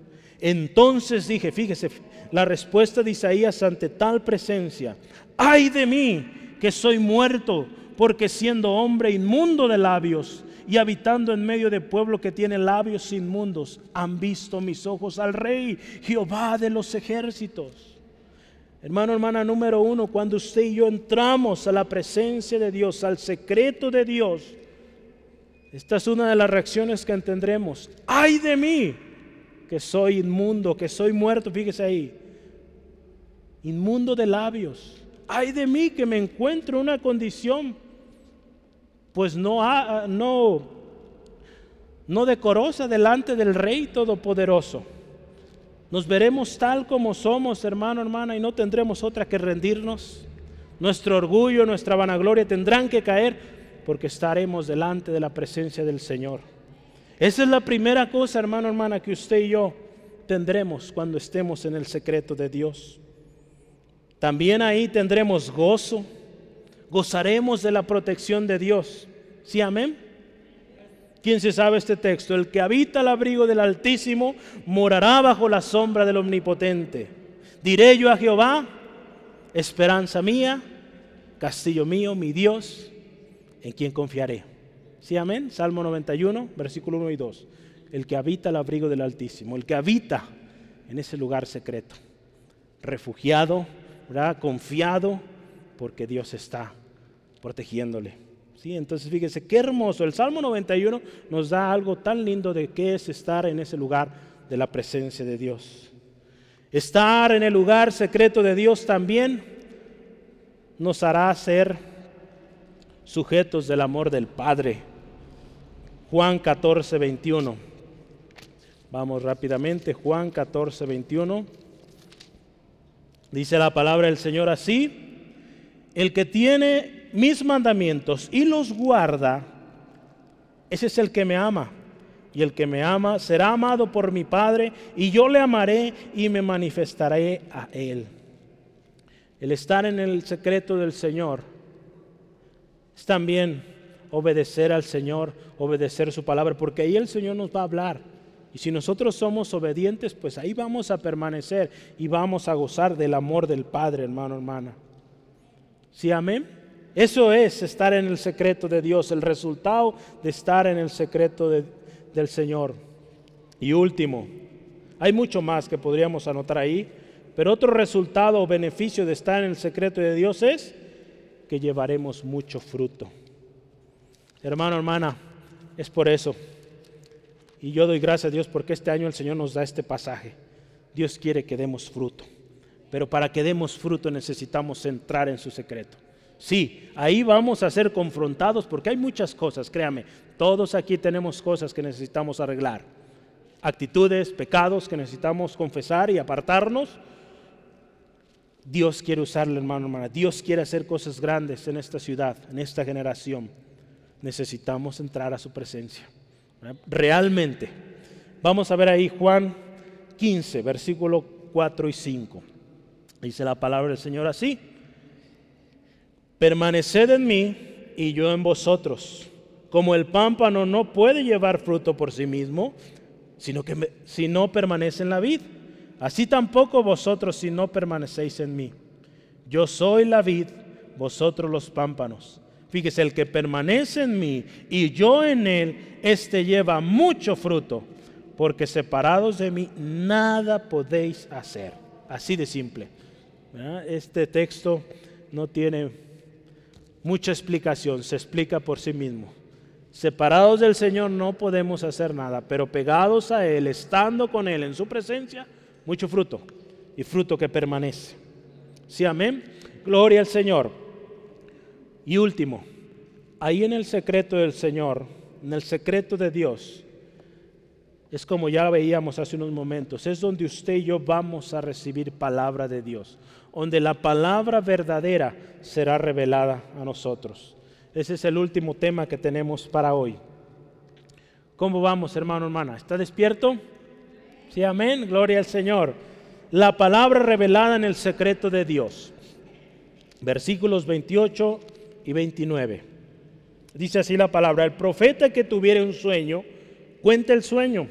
Entonces dije, fíjese, la respuesta de Isaías ante tal presencia, ay de mí que soy muerto, porque siendo hombre inmundo de labios y habitando en medio de pueblo que tiene labios inmundos, han visto mis ojos al rey, Jehová de los ejércitos. Hermano, hermana número uno, cuando usted y yo entramos a la presencia de Dios, al secreto de Dios, esta es una de las reacciones que tendremos. Ay de mí que soy inmundo, que soy muerto, fíjese ahí, inmundo de labios. Ay de mí que me encuentro en una condición, pues no, no, no decorosa delante del Rey Todopoderoso. Nos veremos tal como somos, hermano, hermana, y no tendremos otra que rendirnos. Nuestro orgullo, nuestra vanagloria tendrán que caer porque estaremos delante de la presencia del Señor. Esa es la primera cosa, hermano, hermana, que usted y yo tendremos cuando estemos en el secreto de Dios. También ahí tendremos gozo, gozaremos de la protección de Dios. ¿Sí, amén? ¿Quién se sabe este texto? El que habita el abrigo del Altísimo morará bajo la sombra del Omnipotente. Diré yo a Jehová, esperanza mía, castillo mío, mi Dios, en quien confiaré. ¿Sí, amén? Salmo 91, versículo 1 y 2. El que habita el abrigo del Altísimo, el que habita en ese lugar secreto, refugiado, ¿verdad? confiado, porque Dios está protegiéndole. ¿Sí? Entonces fíjese, qué hermoso. El Salmo 91 nos da algo tan lindo de qué es estar en ese lugar de la presencia de Dios. Estar en el lugar secreto de Dios también nos hará ser sujetos del amor del Padre. Juan 14, 21. Vamos rápidamente, Juan 14, 21. Dice la palabra del Señor así, el que tiene mis mandamientos y los guarda, ese es el que me ama. Y el que me ama será amado por mi Padre, y yo le amaré y me manifestaré a él. El estar en el secreto del Señor es también obedecer al Señor, obedecer su palabra, porque ahí el Señor nos va a hablar. Y si nosotros somos obedientes, pues ahí vamos a permanecer y vamos a gozar del amor del Padre, hermano, hermana. ¿Sí, amén? Eso es estar en el secreto de Dios, el resultado de estar en el secreto del Señor. Y último, hay mucho más que podríamos anotar ahí, pero otro resultado o beneficio de estar en el secreto de Dios es que llevaremos mucho fruto. Hermano, hermana, es por eso. Y yo doy gracias a Dios porque este año el Señor nos da este pasaje. Dios quiere que demos fruto. Pero para que demos fruto necesitamos entrar en su secreto. Sí, ahí vamos a ser confrontados porque hay muchas cosas, créame. Todos aquí tenemos cosas que necesitamos arreglar. Actitudes, pecados que necesitamos confesar y apartarnos. Dios quiere usarle, hermano, hermana. Dios quiere hacer cosas grandes en esta ciudad, en esta generación necesitamos entrar a su presencia. Realmente. Vamos a ver ahí Juan 15, versículo 4 y 5. Dice la palabra del Señor así. Permaneced en mí y yo en vosotros. Como el pámpano no puede llevar fruto por sí mismo, sino que si no permanece en la vid. Así tampoco vosotros si no permanecéis en mí. Yo soy la vid, vosotros los pámpanos. Fíjese, el que permanece en mí y yo en él, éste lleva mucho fruto, porque separados de mí nada podéis hacer. Así de simple. Este texto no tiene mucha explicación, se explica por sí mismo. Separados del Señor no podemos hacer nada, pero pegados a Él, estando con Él en su presencia, mucho fruto y fruto que permanece. Sí, amén. Gloria al Señor. Y último, ahí en el secreto del Señor, en el secreto de Dios, es como ya veíamos hace unos momentos, es donde usted y yo vamos a recibir palabra de Dios, donde la palabra verdadera será revelada a nosotros. Ese es el último tema que tenemos para hoy. ¿Cómo vamos, hermano, hermana? ¿Está despierto? Sí, amén. Gloria al Señor. La palabra revelada en el secreto de Dios. Versículos 28 y 29. Dice así la palabra, el profeta que tuviere un sueño, cuente el sueño.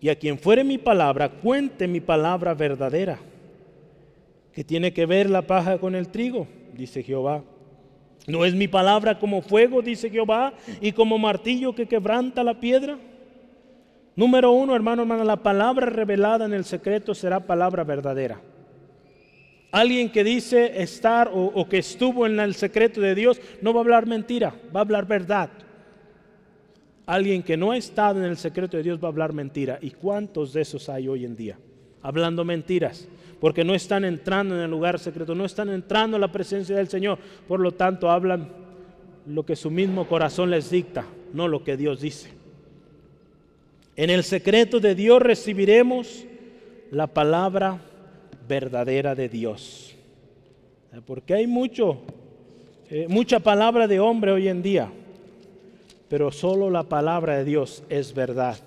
Y a quien fuere mi palabra, cuente mi palabra verdadera. que tiene que ver la paja con el trigo? Dice Jehová. ¿No es mi palabra como fuego, dice Jehová, y como martillo que quebranta la piedra? Número uno, hermano, hermano, la palabra revelada en el secreto será palabra verdadera. Alguien que dice estar o, que estuvo en el secreto de Dios no va a hablar mentira, va a hablar verdad. Alguien que no ha estado en el secreto de Dios va a hablar mentira. ¿Y cuántos de esos hay hoy en día? Hablando mentiras, porque no están entrando en el lugar secreto, no están entrando en la presencia del Señor. Por lo tanto, hablan lo que su mismo corazón les dicta, no lo que Dios dice. En el secreto de Dios recibiremos la palabra verdadera de Dios. Porque hay mucho, eh, mucha palabra de hombre hoy en día, pero solo la palabra de Dios es verdad.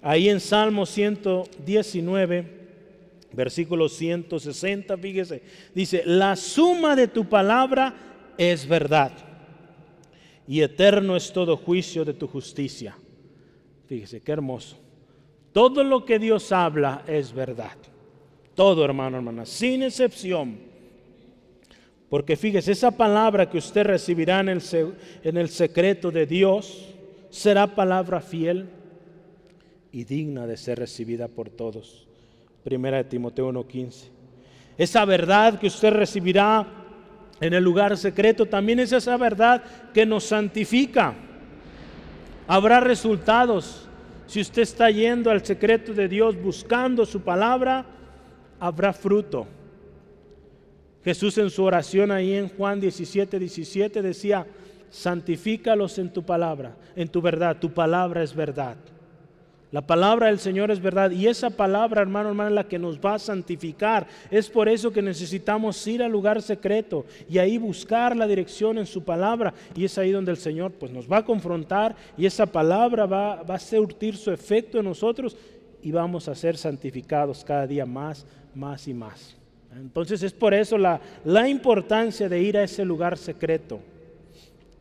Ahí en Salmo 119, versículo 160, fíjese, dice, la suma de tu palabra es verdad y eterno es todo juicio de tu justicia. Fíjese, qué hermoso. Todo lo que Dios habla es verdad. Todo, hermano, hermana, sin excepción. Porque fíjese, esa palabra que usted recibirá en el, en el secreto de Dios será palabra fiel y digna de ser recibida por todos. Primera de Timoteo 1:15. Esa verdad que usted recibirá en el lugar secreto también es esa verdad que nos santifica. Habrá resultados. Si usted está yendo al secreto de Dios buscando su palabra, habrá fruto. Jesús en su oración ahí en Juan 17, 17 decía, santifícalos en tu palabra, en tu verdad, tu palabra es verdad. La palabra del Señor es verdad y esa palabra, hermano, hermano, es la que nos va a santificar. Es por eso que necesitamos ir al lugar secreto y ahí buscar la dirección en su palabra. Y es ahí donde el Señor pues, nos va a confrontar y esa palabra va, va a surtir su efecto en nosotros y vamos a ser santificados cada día más, más y más. Entonces es por eso la, la importancia de ir a ese lugar secreto.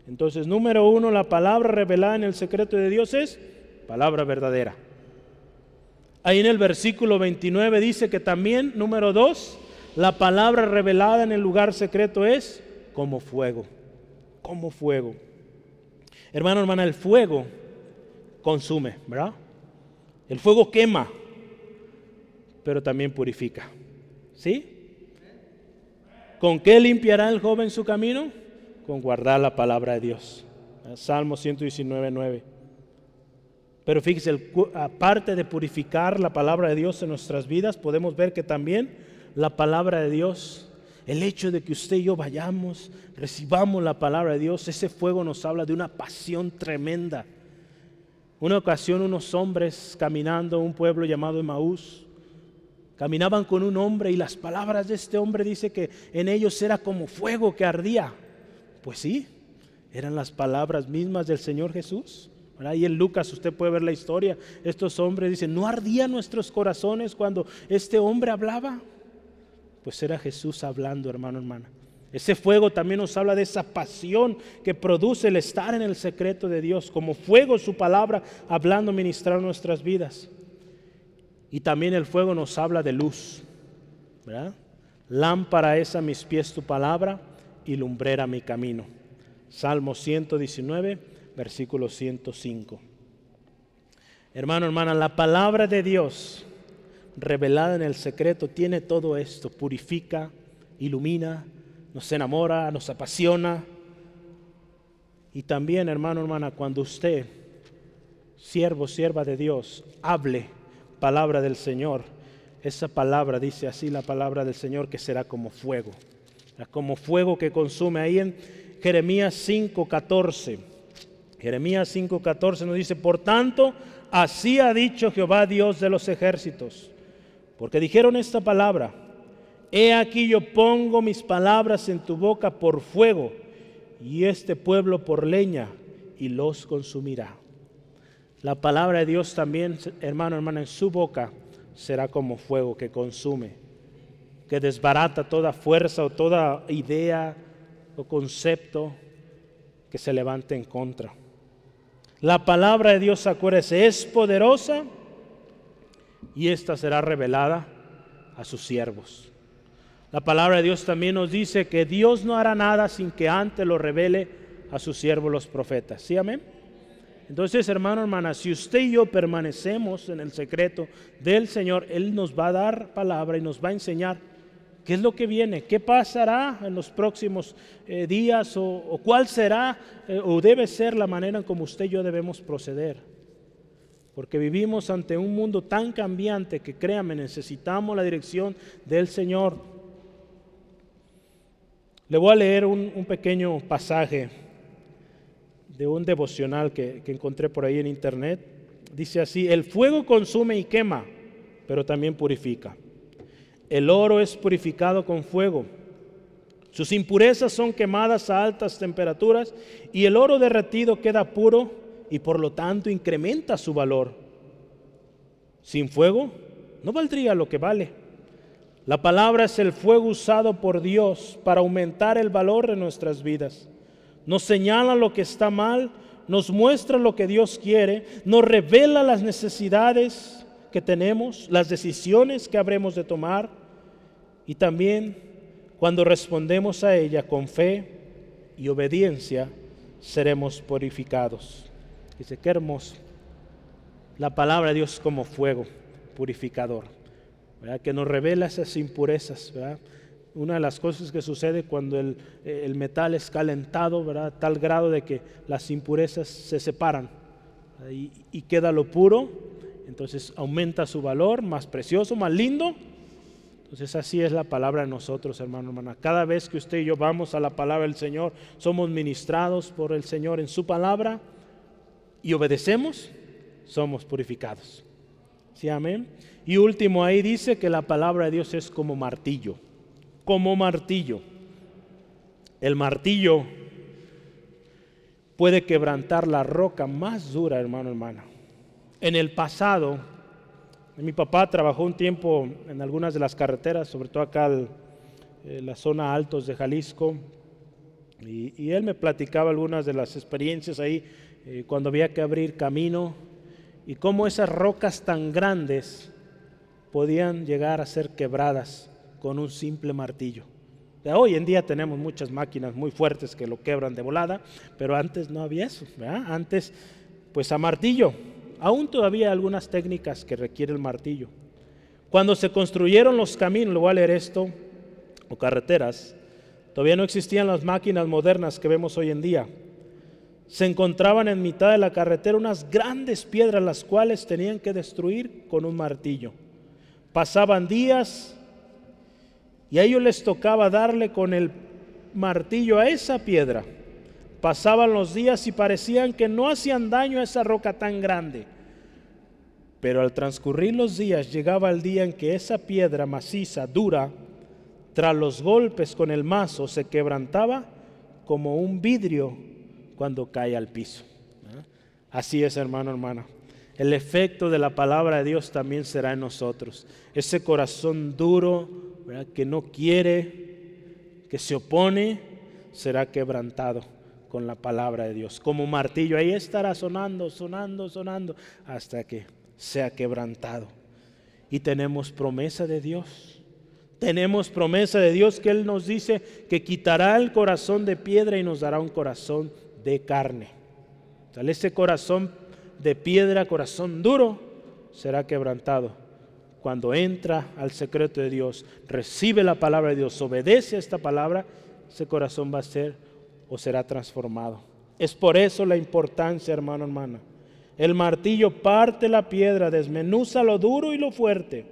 Entonces, número uno, la palabra revelada en el secreto de Dios es palabra verdadera. Ahí en el versículo 29 dice que también, número dos, la palabra revelada en el lugar secreto es como fuego, como fuego. Hermano, hermana, el fuego consume, ¿verdad? El fuego quema, pero también purifica. ¿Sí? ¿Con qué limpiará el joven su camino? Con guardar la palabra de Dios. Salmo 119, 9. Pero fíjese, aparte de purificar la palabra de Dios en nuestras vidas, podemos ver que también la palabra de Dios, el hecho de que usted y yo vayamos, recibamos la palabra de Dios, ese fuego nos habla de una pasión tremenda. Una ocasión unos hombres caminando a un pueblo llamado Emaús, caminaban con un hombre y las palabras de este hombre dice que en ellos era como fuego que ardía. Pues sí, eran las palabras mismas del Señor Jesús. Ahí en Lucas usted puede ver la historia. Estos hombres dicen, ¿no ardían nuestros corazones cuando este hombre hablaba? Pues era Jesús hablando, hermano, hermana. Ese fuego también nos habla de esa pasión que produce el estar en el secreto de Dios, como fuego su palabra, hablando, ministrar nuestras vidas. Y también el fuego nos habla de luz. Lámpara es a mis pies tu palabra y lumbrera mi camino. Salmo 119 versículo 105. Hermano, hermana, la palabra de Dios revelada en el secreto tiene todo esto, purifica, ilumina, nos enamora, nos apasiona. Y también, hermano, hermana, cuando usted, siervo, sierva de Dios, hable palabra del Señor, esa palabra, dice así la palabra del Señor, que será como fuego, como fuego que consume. Ahí en Jeremías 5:14 Jeremías 5:14 nos dice, por tanto, así ha dicho Jehová Dios de los ejércitos, porque dijeron esta palabra, he aquí yo pongo mis palabras en tu boca por fuego y este pueblo por leña y los consumirá. La palabra de Dios también, hermano, hermana, en su boca será como fuego que consume, que desbarata toda fuerza o toda idea o concepto que se levante en contra. La palabra de Dios, acuérdese, es poderosa y esta será revelada a sus siervos. La palabra de Dios también nos dice que Dios no hará nada sin que antes lo revele a sus siervos los profetas. ¿Sí, amén? Entonces, hermano, hermana, si usted y yo permanecemos en el secreto del Señor, Él nos va a dar palabra y nos va a enseñar ¿Qué es lo que viene? ¿Qué pasará en los próximos eh, días? O, cuál será eh, o debe ser la manera en como usted y yo debemos proceder? Porque vivimos ante un mundo tan cambiante que créame, necesitamos la dirección del Señor. Le voy a leer un, pequeño pasaje de un devocional que encontré por ahí en internet. Dice así, el fuego consume y quema, pero también purifica. El oro es purificado con fuego. Sus impurezas son quemadas a altas temperaturas y el oro derretido queda puro y por lo tanto incrementa su valor. Sin fuego no valdría lo que vale. La palabra es el fuego usado por Dios para aumentar el valor de nuestras vidas. Nos señala lo que está mal, nos muestra lo que Dios quiere, nos revela las necesidades que tenemos, las decisiones que habremos de tomar y también Cuando respondemos a ella con fe y obediencia, seremos purificados. Dice, qué hermoso. La palabra de Dios como fuego purificador, que nos revela esas impurezas. Una de las cosas que sucede cuando el, metal es calentado, ¿verdad? tal grado de que las impurezas se separan y, y queda lo puro, entonces aumenta su valor, más precioso, más lindo. Entonces así es la palabra de nosotros, hermano, hermana. Cada vez que usted y yo vamos a la palabra del Señor, somos ministrados por el Señor en su palabra y obedecemos, somos purificados. ¿Sí, amén? Y último, ahí dice que la palabra de Dios es como martillo, como martillo. El martillo puede quebrantar la roca más dura, hermano, hermana. En el pasado, mi papá trabajó un tiempo en algunas de las carreteras, sobre todo acá en eh, la zona altos de Jalisco, y, él me platicaba algunas de las experiencias ahí eh, cuando había que abrir camino y cómo esas rocas tan grandes podían llegar a ser quebradas con un simple martillo. hoy en día tenemos muchas máquinas muy fuertes que lo quebran de volada, pero antes no había eso. Antes, pues a martillo. Aún todavía algunas técnicas que requiere el martillo. Cuando se construyeron los caminos, lo voy a leer esto, o carreteras, todavía no existían las máquinas modernas que vemos hoy en día se encontraban en mitad de la carretera unas grandes piedras las cuales tenían que destruir con un martillo. Pasaban días y a ellos les tocaba darle con el martillo a esa piedra. Pasaban los días y parecían que no hacían daño a esa roca tan grande. Pero al transcurrir los días llegaba el día en que esa piedra maciza, dura, tras los golpes con el mazo, se quebrantaba como un vidrio cuando cae al piso. Así es, hermano, hermana. El efecto de la palabra de Dios también será en nosotros. Ese corazón duro, que no quiere, que se opone, será quebrantado con la palabra de Dios. Como martillo, ahí estará sonando, sonando, sonando, hasta que sea quebrantado. Y tenemos promesa de Dios. Tenemos promesa de Dios que Él nos dice que quitará el corazón de piedra y nos dará un corazón de carne. Ese corazón de piedra, corazón duro, será quebrantado. Cuando entra al secreto de Dios, recibe la palabra de Dios, obedece a esta palabra, ese corazón va a ser o será transformado. Es por eso la importancia, hermano, hermana. El martillo parte la piedra, desmenuza lo duro y lo fuerte.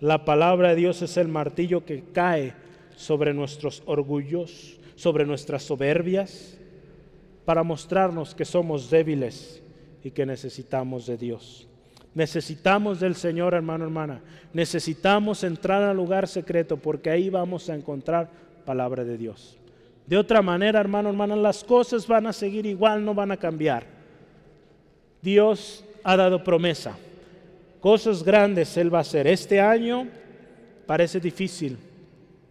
La palabra de Dios es el martillo que cae sobre nuestros orgullos, sobre nuestras soberbias, para mostrarnos que somos débiles y que necesitamos de Dios. Necesitamos del Señor, hermano, hermana. Necesitamos entrar al lugar secreto porque ahí vamos a encontrar palabra de Dios. De otra manera, hermano, hermana, las cosas van a seguir igual, no van a cambiar. Dios ha dado promesa. Cosas grandes Él va a hacer. Este año parece difícil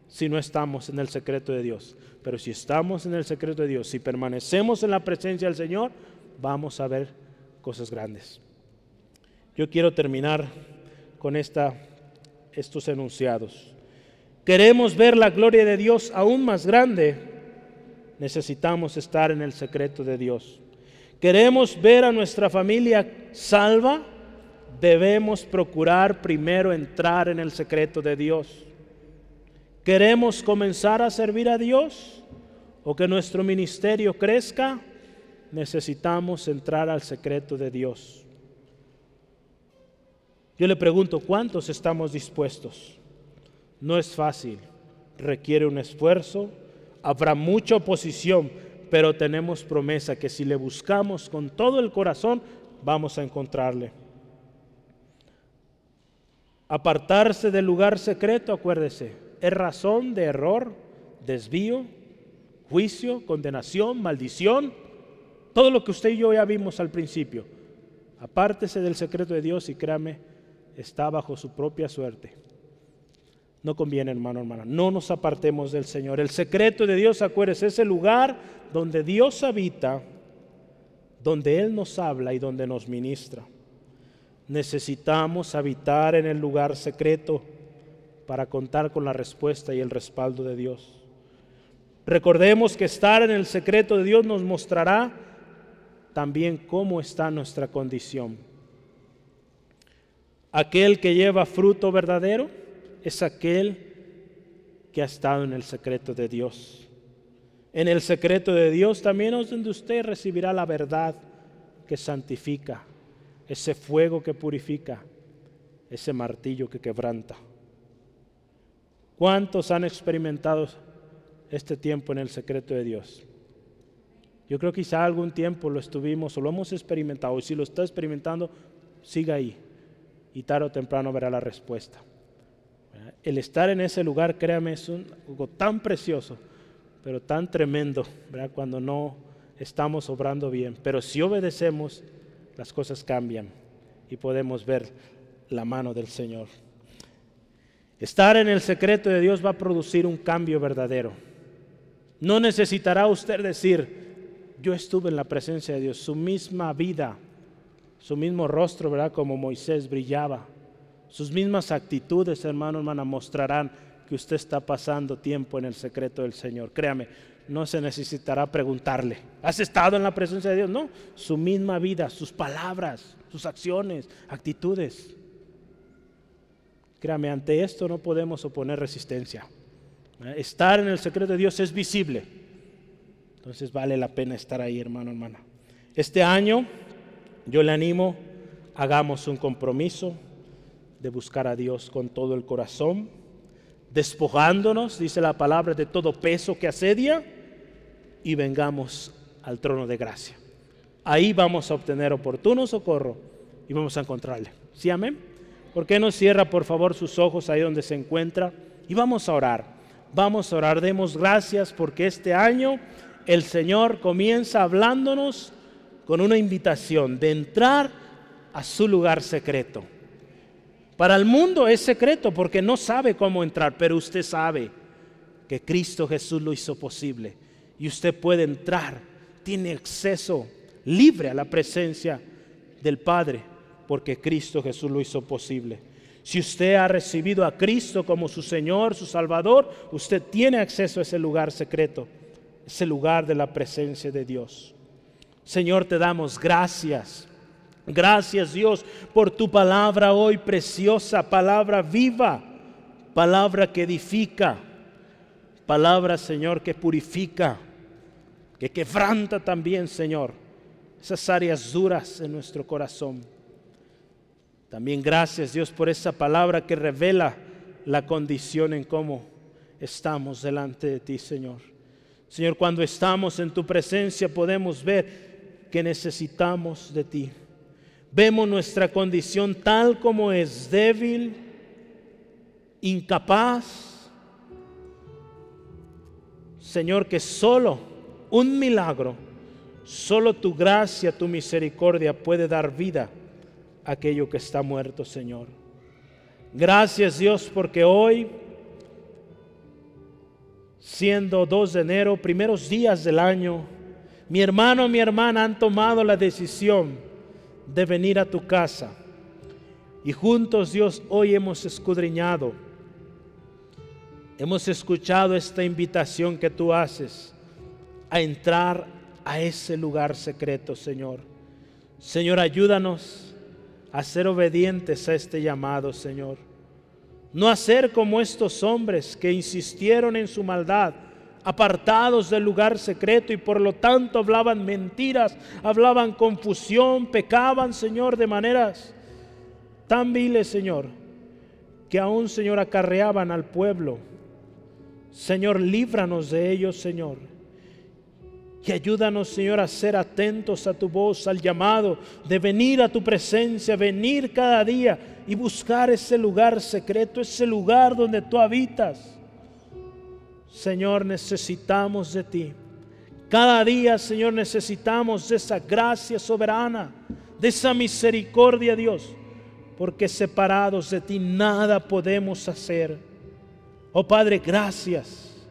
si no estamos en el secreto de Dios. Pero si estamos en el secreto de Dios, si permanecemos en la presencia del Señor, vamos a ver cosas grandes. Yo quiero terminar con esta, estos enunciados. Queremos ver la gloria de Dios aún más grande, necesitamos estar en el secreto de Dios. Queremos ver a nuestra familia salva, debemos procurar primero entrar en el secreto de Dios. ¿Queremos comenzar a servir a Dios o que nuestro ministerio crezca? Necesitamos entrar al secreto de Dios. Yo le pregunto, ¿cuántos estamos dispuestos? No es fácil, requiere un esfuerzo, habrá mucha oposición, pero tenemos promesa que si le buscamos con todo el corazón, vamos a encontrarle. Apartarse del lugar secreto, acuérdese, es razón de error, desvío, juicio, condenación, maldición, todo lo que usted y yo ya vimos al principio. Apártese del secreto de Dios y créame, está bajo su propia suerte. No conviene, hermano, hermana. No nos apartemos del Señor. El secreto de Dios, acuérdese, es el lugar donde Dios habita, donde Él nos habla y donde nos ministra. Necesitamos habitar en el lugar secreto para contar con la respuesta y el respaldo de Dios. Recordemos que estar en el secreto de Dios nos mostrará también cómo está nuestra condición. Aquel que lleva fruto verdadero es aquel que ha estado en el secreto de Dios. En el secreto de Dios también es donde usted recibirá la verdad que santifica, ese fuego que purifica, ese martillo que quebranta. ¿Cuántos han experimentado este tiempo en el secreto de Dios? Yo creo que quizá algún tiempo lo estuvimos o lo hemos experimentado. Y si lo está experimentando, siga ahí. Y tarde o temprano verá la respuesta. El estar en ese lugar, créame, es algo tan precioso, pero tan tremendo, ¿verdad? cuando no estamos obrando bien. Pero si obedecemos, las cosas cambian y podemos ver la mano del Señor. Estar en el secreto de Dios va a producir un cambio verdadero. No necesitará usted decir, yo estuve en la presencia de Dios, su misma vida, su mismo rostro, ¿verdad? Como Moisés brillaba. Sus mismas actitudes, hermano, hermana, mostrarán que usted está pasando tiempo en el secreto del Señor. Créame, no se necesitará preguntarle, ¿has estado en la presencia de Dios? No, su misma vida, sus palabras, sus acciones, actitudes. Créame, ante esto no podemos oponer resistencia. Estar en el secreto de Dios es visible. Entonces vale la pena estar ahí, hermano, hermana. Este año yo le animo, hagamos un compromiso de buscar a Dios con todo el corazón, despojándonos, dice la palabra, de todo peso que asedia y vengamos al trono de gracia. Ahí vamos a obtener oportuno socorro y vamos a encontrarle. ¿Sí, amén? ¿Por qué no cierra por favor sus ojos ahí donde se encuentra? Y vamos a orar. Vamos a orar. Demos gracias porque este año el Señor comienza hablándonos con una invitación de entrar a su lugar secreto. Para el mundo es secreto porque no sabe cómo entrar, pero usted sabe que Cristo Jesús lo hizo posible y usted puede entrar, tiene acceso libre a la presencia del Padre porque Cristo Jesús lo hizo posible. Si usted ha recibido a Cristo como su Señor, su Salvador, usted tiene acceso a ese lugar secreto ese lugar de la presencia de Dios. Señor, te damos gracias. Gracias Dios por tu palabra hoy preciosa, palabra viva, palabra que edifica, palabra Señor que purifica, que quebranta también Señor esas áreas duras en nuestro corazón. También gracias Dios por esa palabra que revela la condición en cómo estamos delante de ti Señor. Señor, cuando estamos en tu presencia podemos ver que necesitamos de ti. Vemos nuestra condición tal como es débil, incapaz. Señor, que solo un milagro, solo tu gracia, tu misericordia puede dar vida a aquello que está muerto, Señor. Gracias Dios porque hoy siendo 2 de enero, primeros días del año, mi hermano mi hermana han tomado la decisión de venir a tu casa. Y juntos, Dios, hoy hemos escudriñado, hemos escuchado esta invitación que tú haces a entrar a ese lugar secreto, Señor. Señor, ayúdanos a ser obedientes a este llamado, Señor no hacer como estos hombres que insistieron en su maldad, apartados del lugar secreto y por lo tanto hablaban mentiras, hablaban confusión, pecaban, Señor, de maneras tan viles, Señor, que aún, Señor, acarreaban al pueblo. Señor, líbranos de ellos, Señor. Y ayúdanos, Señor, a ser atentos a tu voz, al llamado de venir a tu presencia, venir cada día y buscar ese lugar secreto, ese lugar donde tú habitas. Señor, necesitamos de ti. Cada día, Señor, necesitamos de esa gracia soberana, de esa misericordia, Dios, porque separados de ti nada podemos hacer. Oh Padre, gracias.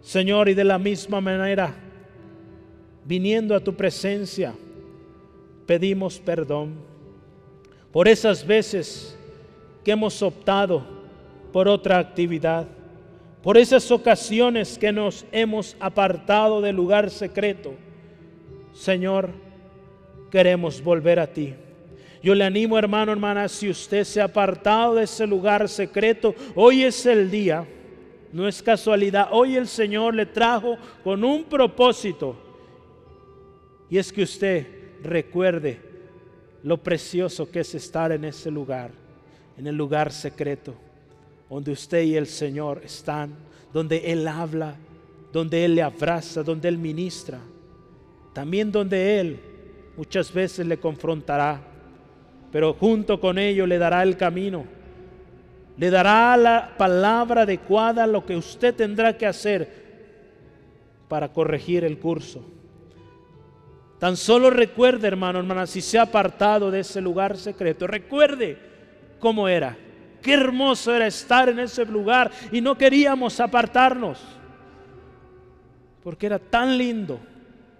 Señor, y de la misma manera, viniendo a tu presencia, pedimos perdón por esas veces que hemos optado por otra actividad, por esas ocasiones que nos hemos apartado del lugar secreto. Señor, queremos volver a ti. Yo le animo, hermano, hermana, si usted se ha apartado de ese lugar secreto, hoy es el día, no es casualidad, hoy el Señor le trajo con un propósito. Y es que usted recuerde lo precioso que es estar en ese lugar, en el lugar secreto, donde usted y el Señor están, donde Él habla, donde Él le abraza, donde Él ministra, también donde Él muchas veces le confrontará, pero junto con ello le dará el camino, le dará la palabra adecuada, lo que usted tendrá que hacer para corregir el curso. Tan solo recuerde, hermano, hermana, si se ha apartado de ese lugar secreto, recuerde cómo era. Qué hermoso era estar en ese lugar y no queríamos apartarnos. Porque era tan lindo,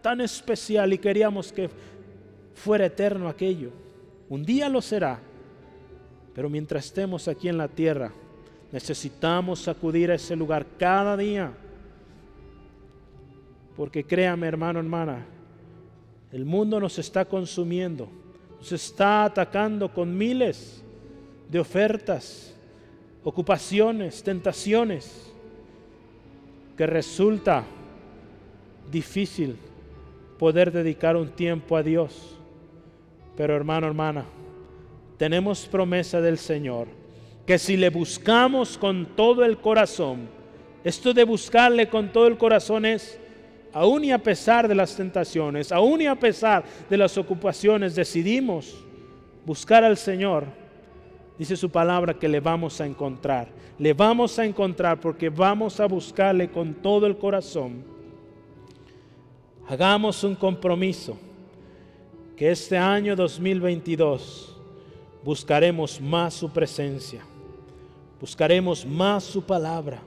tan especial y queríamos que fuera eterno aquello. Un día lo será. Pero mientras estemos aquí en la tierra, necesitamos acudir a ese lugar cada día. Porque créame, hermano, hermana, el mundo nos está consumiendo, nos está atacando con miles de ofertas, ocupaciones, tentaciones, que resulta difícil poder dedicar un tiempo a Dios. Pero hermano, hermana, tenemos promesa del Señor que si le buscamos con todo el corazón, esto de buscarle con todo el corazón es aún y a pesar de las tentaciones, aún y a pesar de las ocupaciones, decidimos buscar al Señor, dice su palabra que le vamos a encontrar. Le vamos a encontrar porque vamos a buscarle con todo el corazón. Hagamos un compromiso que este año 2022 buscaremos más su presencia, buscaremos más su palabra.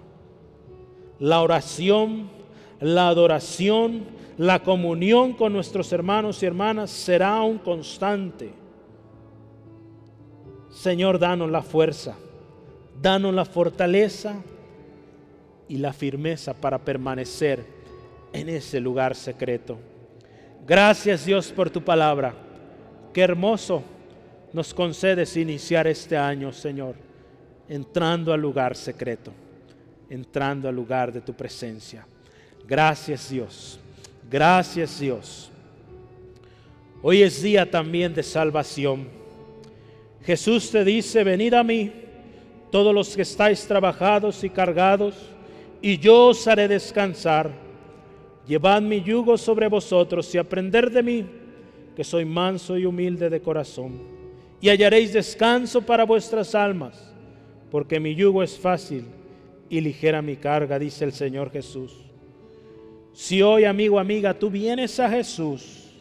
La oración la adoración, la comunión con nuestros hermanos y hermanas será un constante. Señor, danos la fuerza, danos la fortaleza y la firmeza para permanecer en ese lugar secreto. Gracias Dios por tu palabra. Qué hermoso nos concedes iniciar este año, Señor, entrando al lugar secreto, entrando al lugar de tu presencia. Gracias Dios. Gracias Dios. Hoy es día también de salvación. Jesús te dice, venid a mí, todos los que estáis trabajados y cargados, y yo os haré descansar. Llevad mi yugo sobre vosotros y aprender de mí, que soy manso y humilde de corazón, y hallaréis descanso para vuestras almas, porque mi yugo es fácil y ligera mi carga, dice el Señor Jesús. Si hoy, amigo, amiga, tú vienes a Jesús,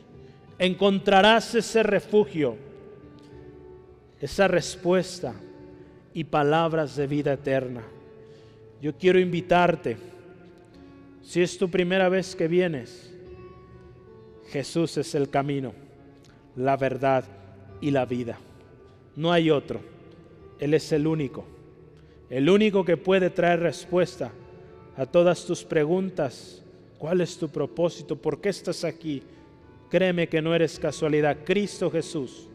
encontrarás ese refugio, esa respuesta y palabras de vida eterna. Yo quiero invitarte, si es tu primera vez que vienes, Jesús es el camino, la verdad y la vida. No hay otro. Él es el único, el único que puede traer respuesta a todas tus preguntas ¿Cuál es tu propósito? ¿Por qué estás aquí? Créeme que no eres casualidad. Cristo Jesús,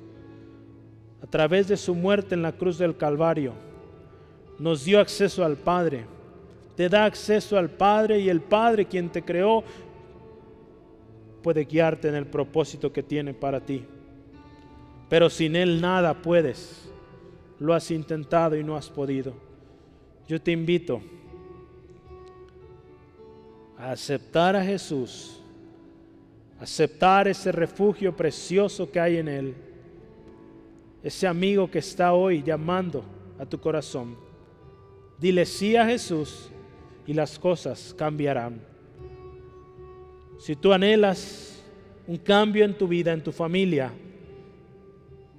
a través de su muerte en la cruz del Calvario, nos dio acceso al Padre. Te da acceso al Padre y el Padre, quien te creó, puede guiarte en el propósito que tiene para ti. Pero sin Él nada puedes. Lo has intentado y no has podido. Yo te invito aceptar a Jesús, aceptar ese refugio precioso que hay en Él, ese amigo que está hoy llamando a tu corazón. Dile sí a Jesús y las cosas cambiarán. Si tú anhelas un cambio en tu vida, en tu familia,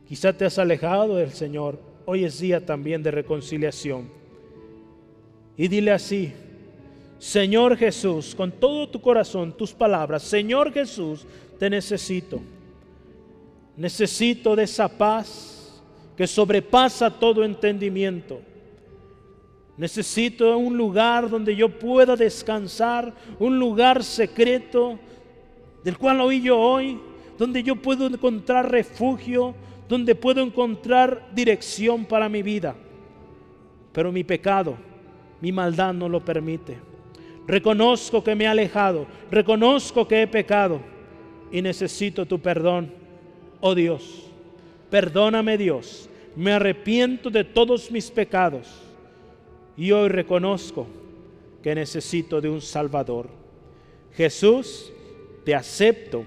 quizá te has alejado del Señor, hoy es día también de reconciliación. Y dile así, Señor Jesús, con todo tu corazón, tus palabras, Señor Jesús, te necesito. Necesito de esa paz que sobrepasa todo entendimiento. Necesito un lugar donde yo pueda descansar, un lugar secreto del cual oí yo hoy, donde yo puedo encontrar refugio, donde puedo encontrar dirección para mi vida. Pero mi pecado, mi maldad no lo permite. Reconozco que me he alejado, reconozco que he pecado y necesito tu perdón, oh Dios. Perdóname Dios, me arrepiento de todos mis pecados y hoy reconozco que necesito de un Salvador. Jesús, te acepto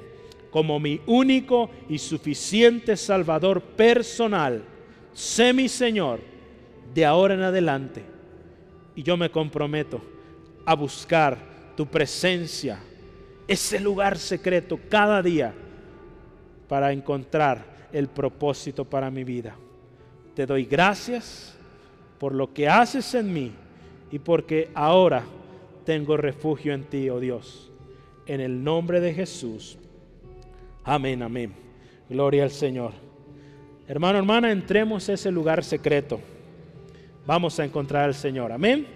como mi único y suficiente Salvador personal. Sé mi Señor de ahora en adelante. Y yo me comprometo a buscar tu presencia, ese lugar secreto cada día para encontrar el propósito para mi vida. Te doy gracias por lo que haces en mí y porque ahora tengo refugio en ti, oh Dios. En el nombre de Jesús. Amén, amén. Gloria al Señor. Hermano, hermana, entremos a ese lugar secreto. Vamos a encontrar al Señor. Amén.